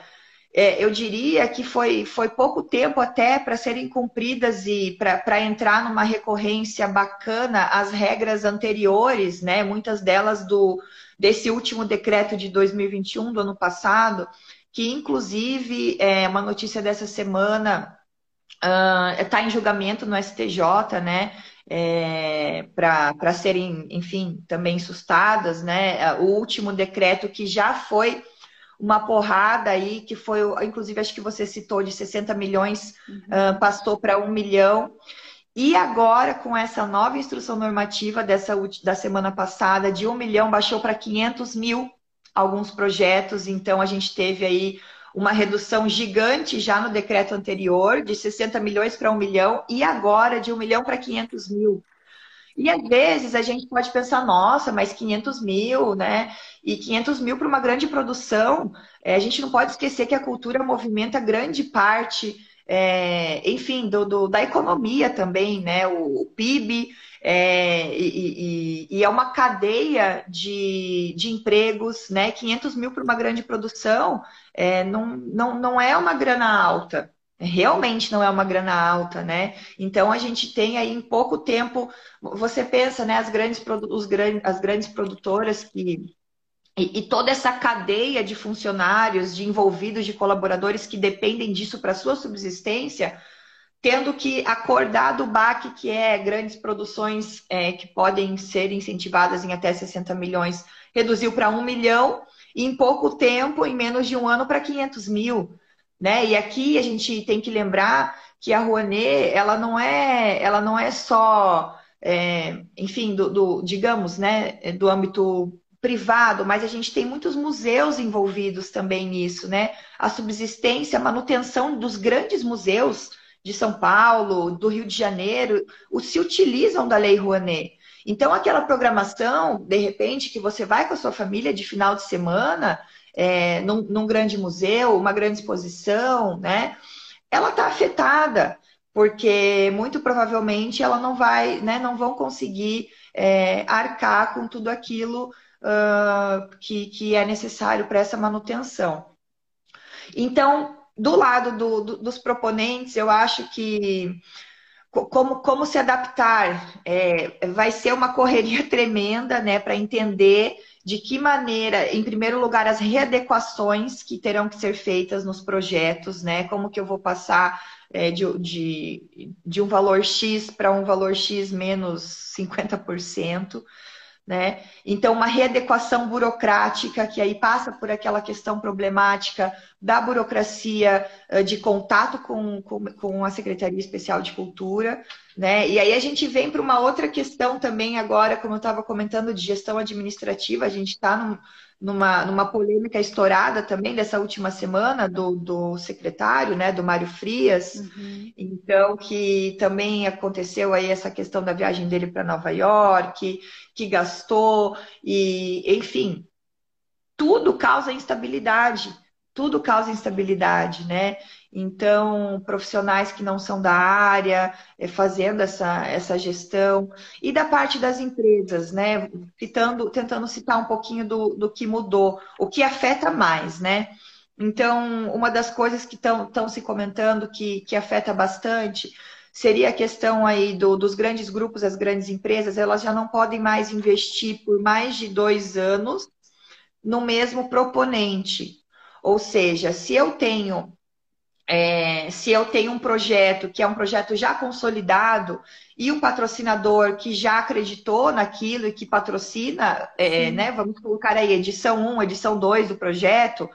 [SPEAKER 3] É, eu diria que foi, foi pouco tempo até para serem cumpridas e para entrar numa recorrência bacana as regras anteriores, né? Muitas delas do desse último decreto de 2021 do ano passado, que inclusive é uma notícia dessa semana está ah, uh, em julgamento no STJ, né? É, para serem, enfim, também sustadas, né? O último decreto que já foi uma porrada aí, que foi, inclusive, acho que você citou, de 60 milhões, uhum. uh, passou para um milhão. E agora, com essa nova instrução normativa dessa da semana passada, de um milhão baixou para 500 mil alguns projetos. Então, a gente teve aí uma redução gigante já no decreto anterior, de 60 milhões para um milhão, e agora de um milhão para 500 mil. E às vezes a gente pode pensar, nossa, mas 500 mil, né? E 500 mil para uma grande produção, é, a gente não pode esquecer que a cultura movimenta grande parte é, enfim, do, do, da economia também, né? O, o PIB é, e, e, e, é uma cadeia de, de empregos, né? 500 mil para uma grande produção é, não, não, não é uma grana alta. Realmente não é uma grana alta, né? Então a gente tem aí em pouco tempo, você pensa, né? As grandes, os, as grandes produtoras que e, e, toda essa cadeia de funcionários, de envolvidos, de colaboradores que dependem disso para sua subsistência, tendo que acordar do baque que é grandes produções é, que podem ser incentivadas em até 60 milhões, reduziu para 1 milhão em pouco tempo, em menos de um ano, para 500 mil. Né? E aqui a gente tem que lembrar que a Rouanet, ela não é, ela não é só, é, enfim, do, do, digamos, né, do âmbito privado, mas a gente tem muitos museus envolvidos também nisso, né? A subsistência, a manutenção dos grandes museus de São Paulo, do Rio de Janeiro, se utilizam da Lei Rouanet. Então, aquela programação, de repente, que você vai com a sua família de final de semana, é, num, num grande museu, uma grande exposição, né? Ela está afetada, porque muito provavelmente ela não vai, né, não vão conseguir é, arcar com tudo aquilo uh, que, que é necessário para essa manutenção. Então, do lado do, do, dos proponentes, eu acho que como, como se adaptar é, vai ser uma correria tremenda né, para entender de que maneira, em primeiro lugar, as readequações que terão que ser feitas nos projetos, né? Como que eu vou passar é, de, de, de um valor X para um valor X menos 50%. Né? Então, uma readequação burocrática, que aí passa por aquela questão problemática da burocracia de contato com, com, com a Secretaria Especial de Cultura. Né? E aí a gente vem para uma outra questão também agora, como eu estava comentando, de gestão administrativa, a gente está numa, numa polêmica estourada também dessa última semana do, do secretário, né, do Mário Frias. Uhum. Então, que também aconteceu aí essa questão da viagem dele para Nova York, que gastou, e enfim, tudo causa instabilidade, tudo causa instabilidade, né? Então, profissionais que não são da área, é, fazendo essa, essa gestão. E da parte das empresas, né? Citando, tentando citar um pouquinho do, do que mudou, o que afeta mais, né? Então, uma das coisas que estão se comentando que, que afeta bastante seria a questão aí do, dos grandes grupos, as grandes empresas, elas já não podem mais investir por mais de dois anos no mesmo proponente. Ou seja, se eu tenho é, se eu tenho um projeto que é um projeto já consolidado e um patrocinador que já acreditou naquilo e que patrocina, é, né, vamos colocar aí edição 1, edição 2 do projeto,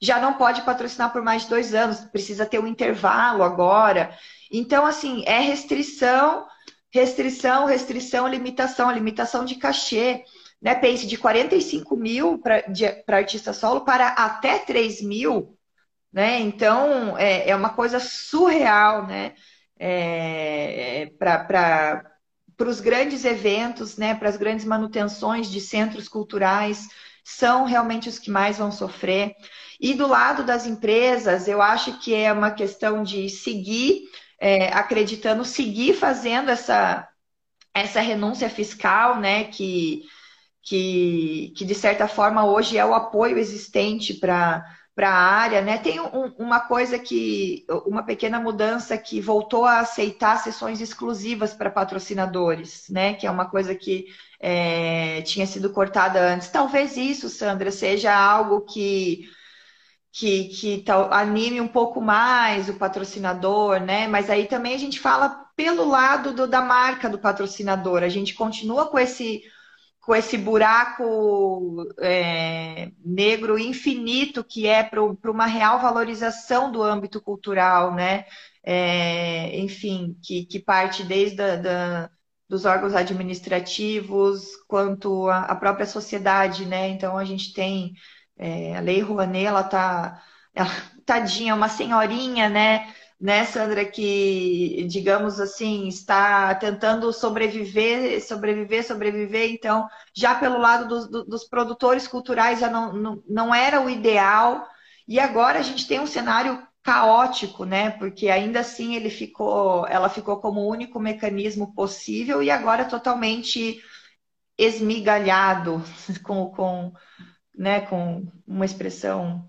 [SPEAKER 3] já não pode patrocinar por mais de dois anos, precisa ter um intervalo agora. Então, assim, é restrição, restrição, restrição, limitação, limitação de cachê. Né? Pense de 45 mil para artista solo para até 3 mil né? Então, é, é uma coisa surreal, né? É, para os grandes eventos, né? Para as grandes manutenções de centros culturais, são realmente os que mais vão sofrer. E do lado das empresas, eu acho que é uma questão de seguir é, acreditando, seguir fazendo essa, essa renúncia fiscal, né? Que, que, que de certa forma hoje é o apoio existente para para a área, né? Tem um, uma coisa que, uma pequena mudança que voltou a aceitar sessões exclusivas para patrocinadores, né? Que é uma coisa que é, tinha sido cortada antes. Talvez isso, Sandra, seja algo que que, que tal, anime um pouco mais o patrocinador, né? Mas aí também a gente fala pelo lado do, da marca do patrocinador. A gente continua com esse com esse buraco é, negro infinito que é para uma real valorização do âmbito cultural, né? É, enfim, que, que, parte desde a, da, dos órgãos administrativos quanto a, a, própria sociedade, né? Então a gente tem é, a Lei Rouanet, ela tá, ela, tadinha, uma senhorinha, né? Né, Sandra, que, digamos assim, está tentando sobreviver, sobreviver, sobreviver. Então, já pelo lado dos, dos produtores culturais já não, não, não era o ideal. E agora a gente tem um cenário caótico, né? Porque ainda assim ele ficou, ela ficou como o único mecanismo possível e agora totalmente esmigalhado com, com, né, com uma expressão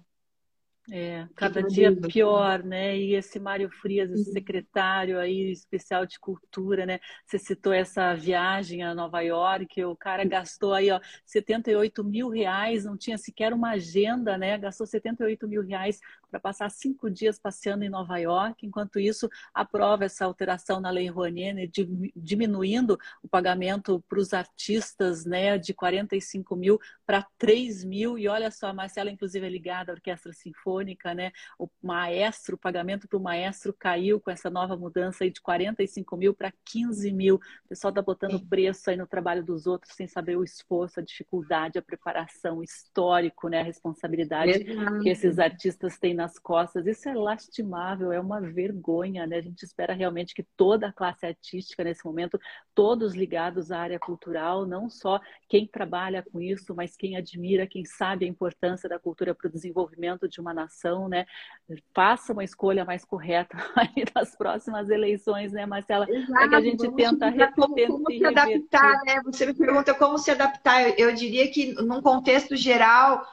[SPEAKER 1] é, cada dia pior, né? E esse Mário Frias, esse secretário aí especial de cultura, né? Você citou essa viagem a Nova York, o cara gastou aí, ó, 78 mil reais, não tinha sequer uma agenda, né? Gastou 78 mil reais para passar cinco dias passeando em Nova York. Enquanto isso, aprova essa alteração na Lei Rouanet, diminuindo o pagamento para os artistas, né? De 45 mil para 3 mil. E olha só, a Marcela, inclusive, é ligada à Orquestra Sinfônica Sinfônica, né? O maestro, o pagamento para o maestro caiu com essa nova mudança aí de 45 mil para 15 mil. O pessoal está botando preço aí no trabalho dos outros sem saber o esforço, a dificuldade, a preparação, o histórico, né? A responsabilidade Exato. que esses artistas têm nas costas. Isso é lastimável, é uma vergonha, né? A gente espera realmente que toda a classe artística nesse momento, todos ligados à área cultural, não só quem trabalha com isso, mas quem admira, quem sabe a importância da cultura para o desenvolvimento de uma nação né? Faça uma escolha mais correta aí nas próximas eleições, né, Marcela? Exato, é que a gente tenta
[SPEAKER 3] como, como se adaptar, né? Você me pergunta como se adaptar. Eu, eu diria que num contexto geral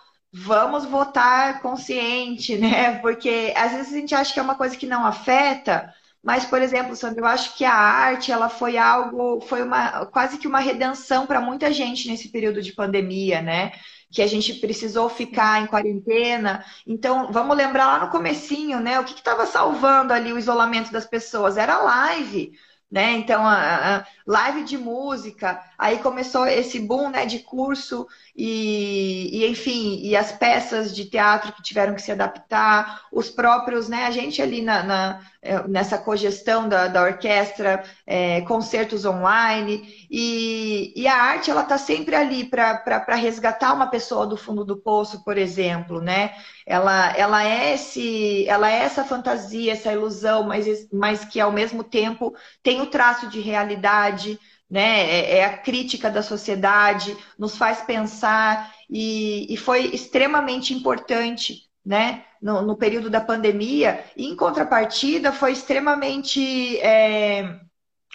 [SPEAKER 3] vamos votar consciente, né? Porque às vezes a gente acha que é uma coisa que não afeta, mas, por exemplo, Sandra, eu acho que a arte ela foi algo, foi uma quase que uma redenção para muita gente nesse período de pandemia, né? que a gente precisou ficar em quarentena. Então, vamos lembrar lá no comecinho, né? O que estava salvando ali o isolamento das pessoas? Era a live né? Então, a, a, live de música, aí começou esse boom, né, de curso e, e, enfim, e as peças de teatro que tiveram que se adaptar, os próprios, né, a gente ali na, na nessa cogestão da, da orquestra, é, concertos online, e, e, a arte ela está sempre ali para resgatar uma pessoa do fundo do poço, por exemplo, né? Ela, ela, é esse, ela é essa fantasia, essa ilusão, mas, mas que ao mesmo tempo tem o traço de realidade, né? É, é a crítica da sociedade, nos faz pensar, e, e foi extremamente importante né, no, no, período da pandemia, e em contrapartida foi extremamente. É,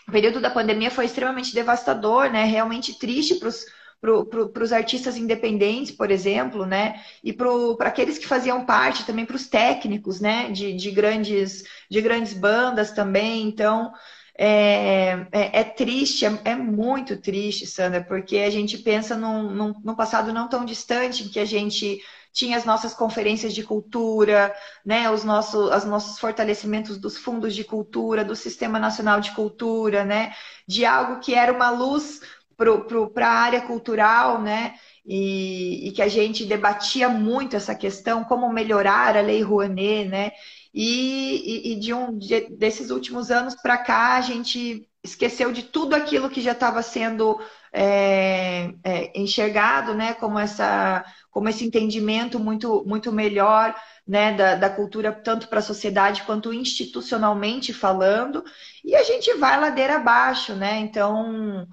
[SPEAKER 3] o período da pandemia foi extremamente devastador, né, realmente triste para os para os artistas independentes, por exemplo, né? E para aqueles que faziam parte também para os técnicos, né? De, de, grandes, de grandes bandas também. Então, é, é, é triste, é, é, muito triste, Sandra, porque a gente pensa num, num, num passado não tão distante em que a gente tinha as nossas conferências de cultura, né, os nossos, os nossos fortalecimentos dos fundos de cultura, do Sistema Nacional de Cultura, né, de algo que era uma luz para a área cultural, né, e, e, que a gente debatia muito essa questão, como melhorar a Lei Rouanet, né, e, e, e de um de, desses últimos anos para cá a gente esqueceu de tudo aquilo que já estava sendo é, é, enxergado, né, como essa, como esse entendimento muito, muito melhor, né, da, da cultura tanto para a sociedade quanto institucionalmente falando, e a gente vai ladeira abaixo, né? Então,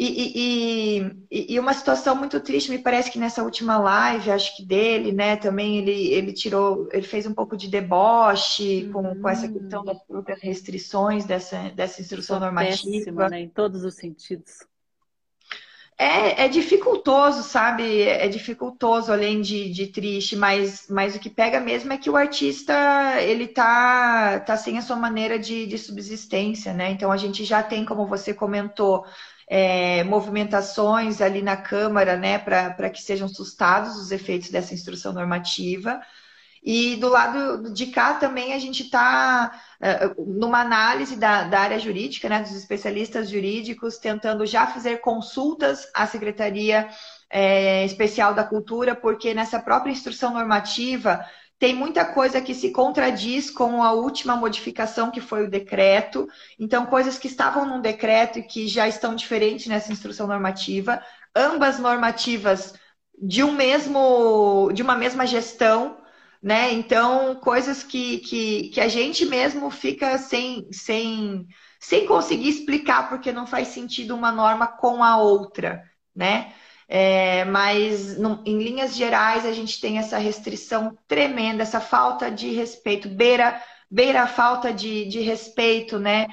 [SPEAKER 3] e, e, e, uma situação muito triste, me parece que nessa última live, acho que dele, né, também ele, ele tirou, ele fez um pouco de deboche com, com essa questão das próprias restrições dessa, dessa instrução normativa. Péssima,
[SPEAKER 1] né, em todos os sentidos.
[SPEAKER 3] É, é dificultoso, sabe? É dificultoso, além de, de triste, mas, mas o que pega mesmo é que o artista, ele tá, tá sem a sua maneira de, de subsistência, né? Então a gente já tem, como você comentou, é, movimentações ali na Câmara, né, para que sejam sustados os efeitos dessa instrução normativa. E do lado de cá também a gente está é, numa análise da, da, área jurídica, né, dos especialistas jurídicos, tentando já fazer consultas à Secretaria é, Especial da Cultura, porque nessa própria instrução normativa tem muita coisa que se contradiz com a última modificação que foi o decreto. Então, coisas que estavam num decreto e que já estão diferentes nessa instrução normativa, ambas normativas de um mesmo, de uma mesma gestão, né? Então, coisas que, que, que a gente mesmo fica sem, sem, sem conseguir explicar porque não faz sentido uma norma com a outra, né? É, mas no, em linhas gerais a gente tem essa restrição tremenda, essa falta de respeito, beira, beira a falta de, de respeito, né?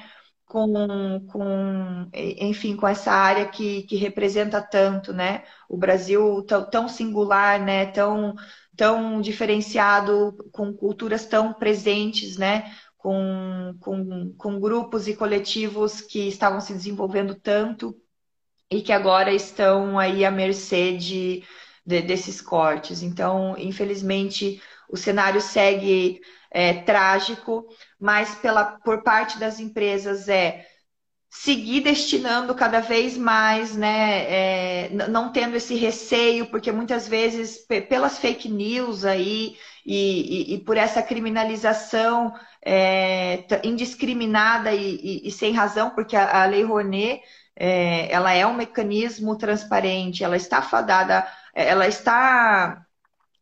[SPEAKER 3] Com, com, enfim, com essa área que, que representa tanto, né? O Brasil tão, tão singular, né? Tão, tão diferenciado, com culturas tão presentes, né? Com, com, com grupos e coletivos que estavam se desenvolvendo tanto e que agora estão aí à mercê de, de, desses cortes. Então, infelizmente, o cenário segue é, trágico, mas pela, por parte das empresas é seguir destinando cada vez mais, né, é, não tendo esse receio, porque muitas vezes pelas fake news aí e, e, e por essa criminalização é, indiscriminada e, e, sem razão, porque a, a Lei Rouanet é, ela é um mecanismo transparente, ela está fadada, ela está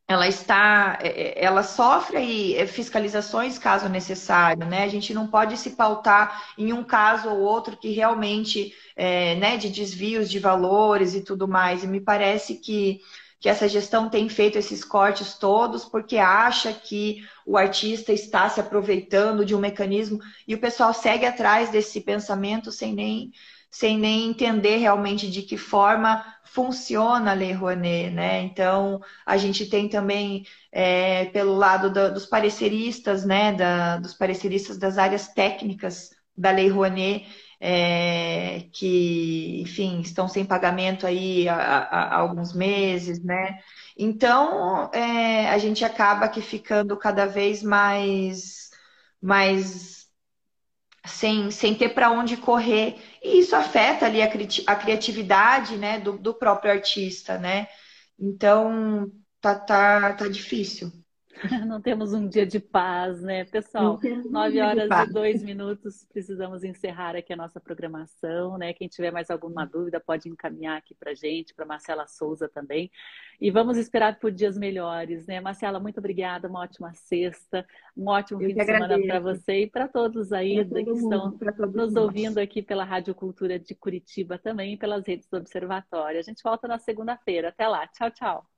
[SPEAKER 3] ela está, é, é, ela sofre aí é, fiscalizações caso necessário, né? A gente não pode se pautar em um caso ou outro que realmente, é, né, de desvios de valores e tudo mais. E me parece que, que essa gestão tem feito esses cortes todos porque acha que o artista está se aproveitando de um mecanismo e o pessoal segue atrás desse pensamento sem nem sem nem entender realmente de que forma funciona a Lei Rouanet, né? Então, a gente tem também, é, pelo lado da, dos pareceristas, né, da, dos pareceristas das áreas técnicas da Lei Rouanet, é, que, enfim, estão sem pagamento aí há, há alguns meses, né? Então, é, a gente acaba que ficando cada vez mais, mais sem, sem ter para onde correr. E isso afeta ali a, a criatividade né, do, do, próprio artista, né? Então, tá, tá, tá difícil.
[SPEAKER 1] Não temos um dia de paz, né, pessoal? Nove horas e dois minutos, precisamos encerrar aqui a nossa programação, né? Quem tiver mais alguma dúvida pode encaminhar aqui para gente, para Marcela Souza também. E vamos esperar por dias melhores, né? Marcela, muito obrigada, uma ótima sexta, um ótimo Eu fim de semana para você e para todos aí que estão nos ouvindo aqui pela Rádio Cultura de Curitiba também e pelas redes do Observatório. A gente volta na segunda-feira. Até lá. Tchau, tchau.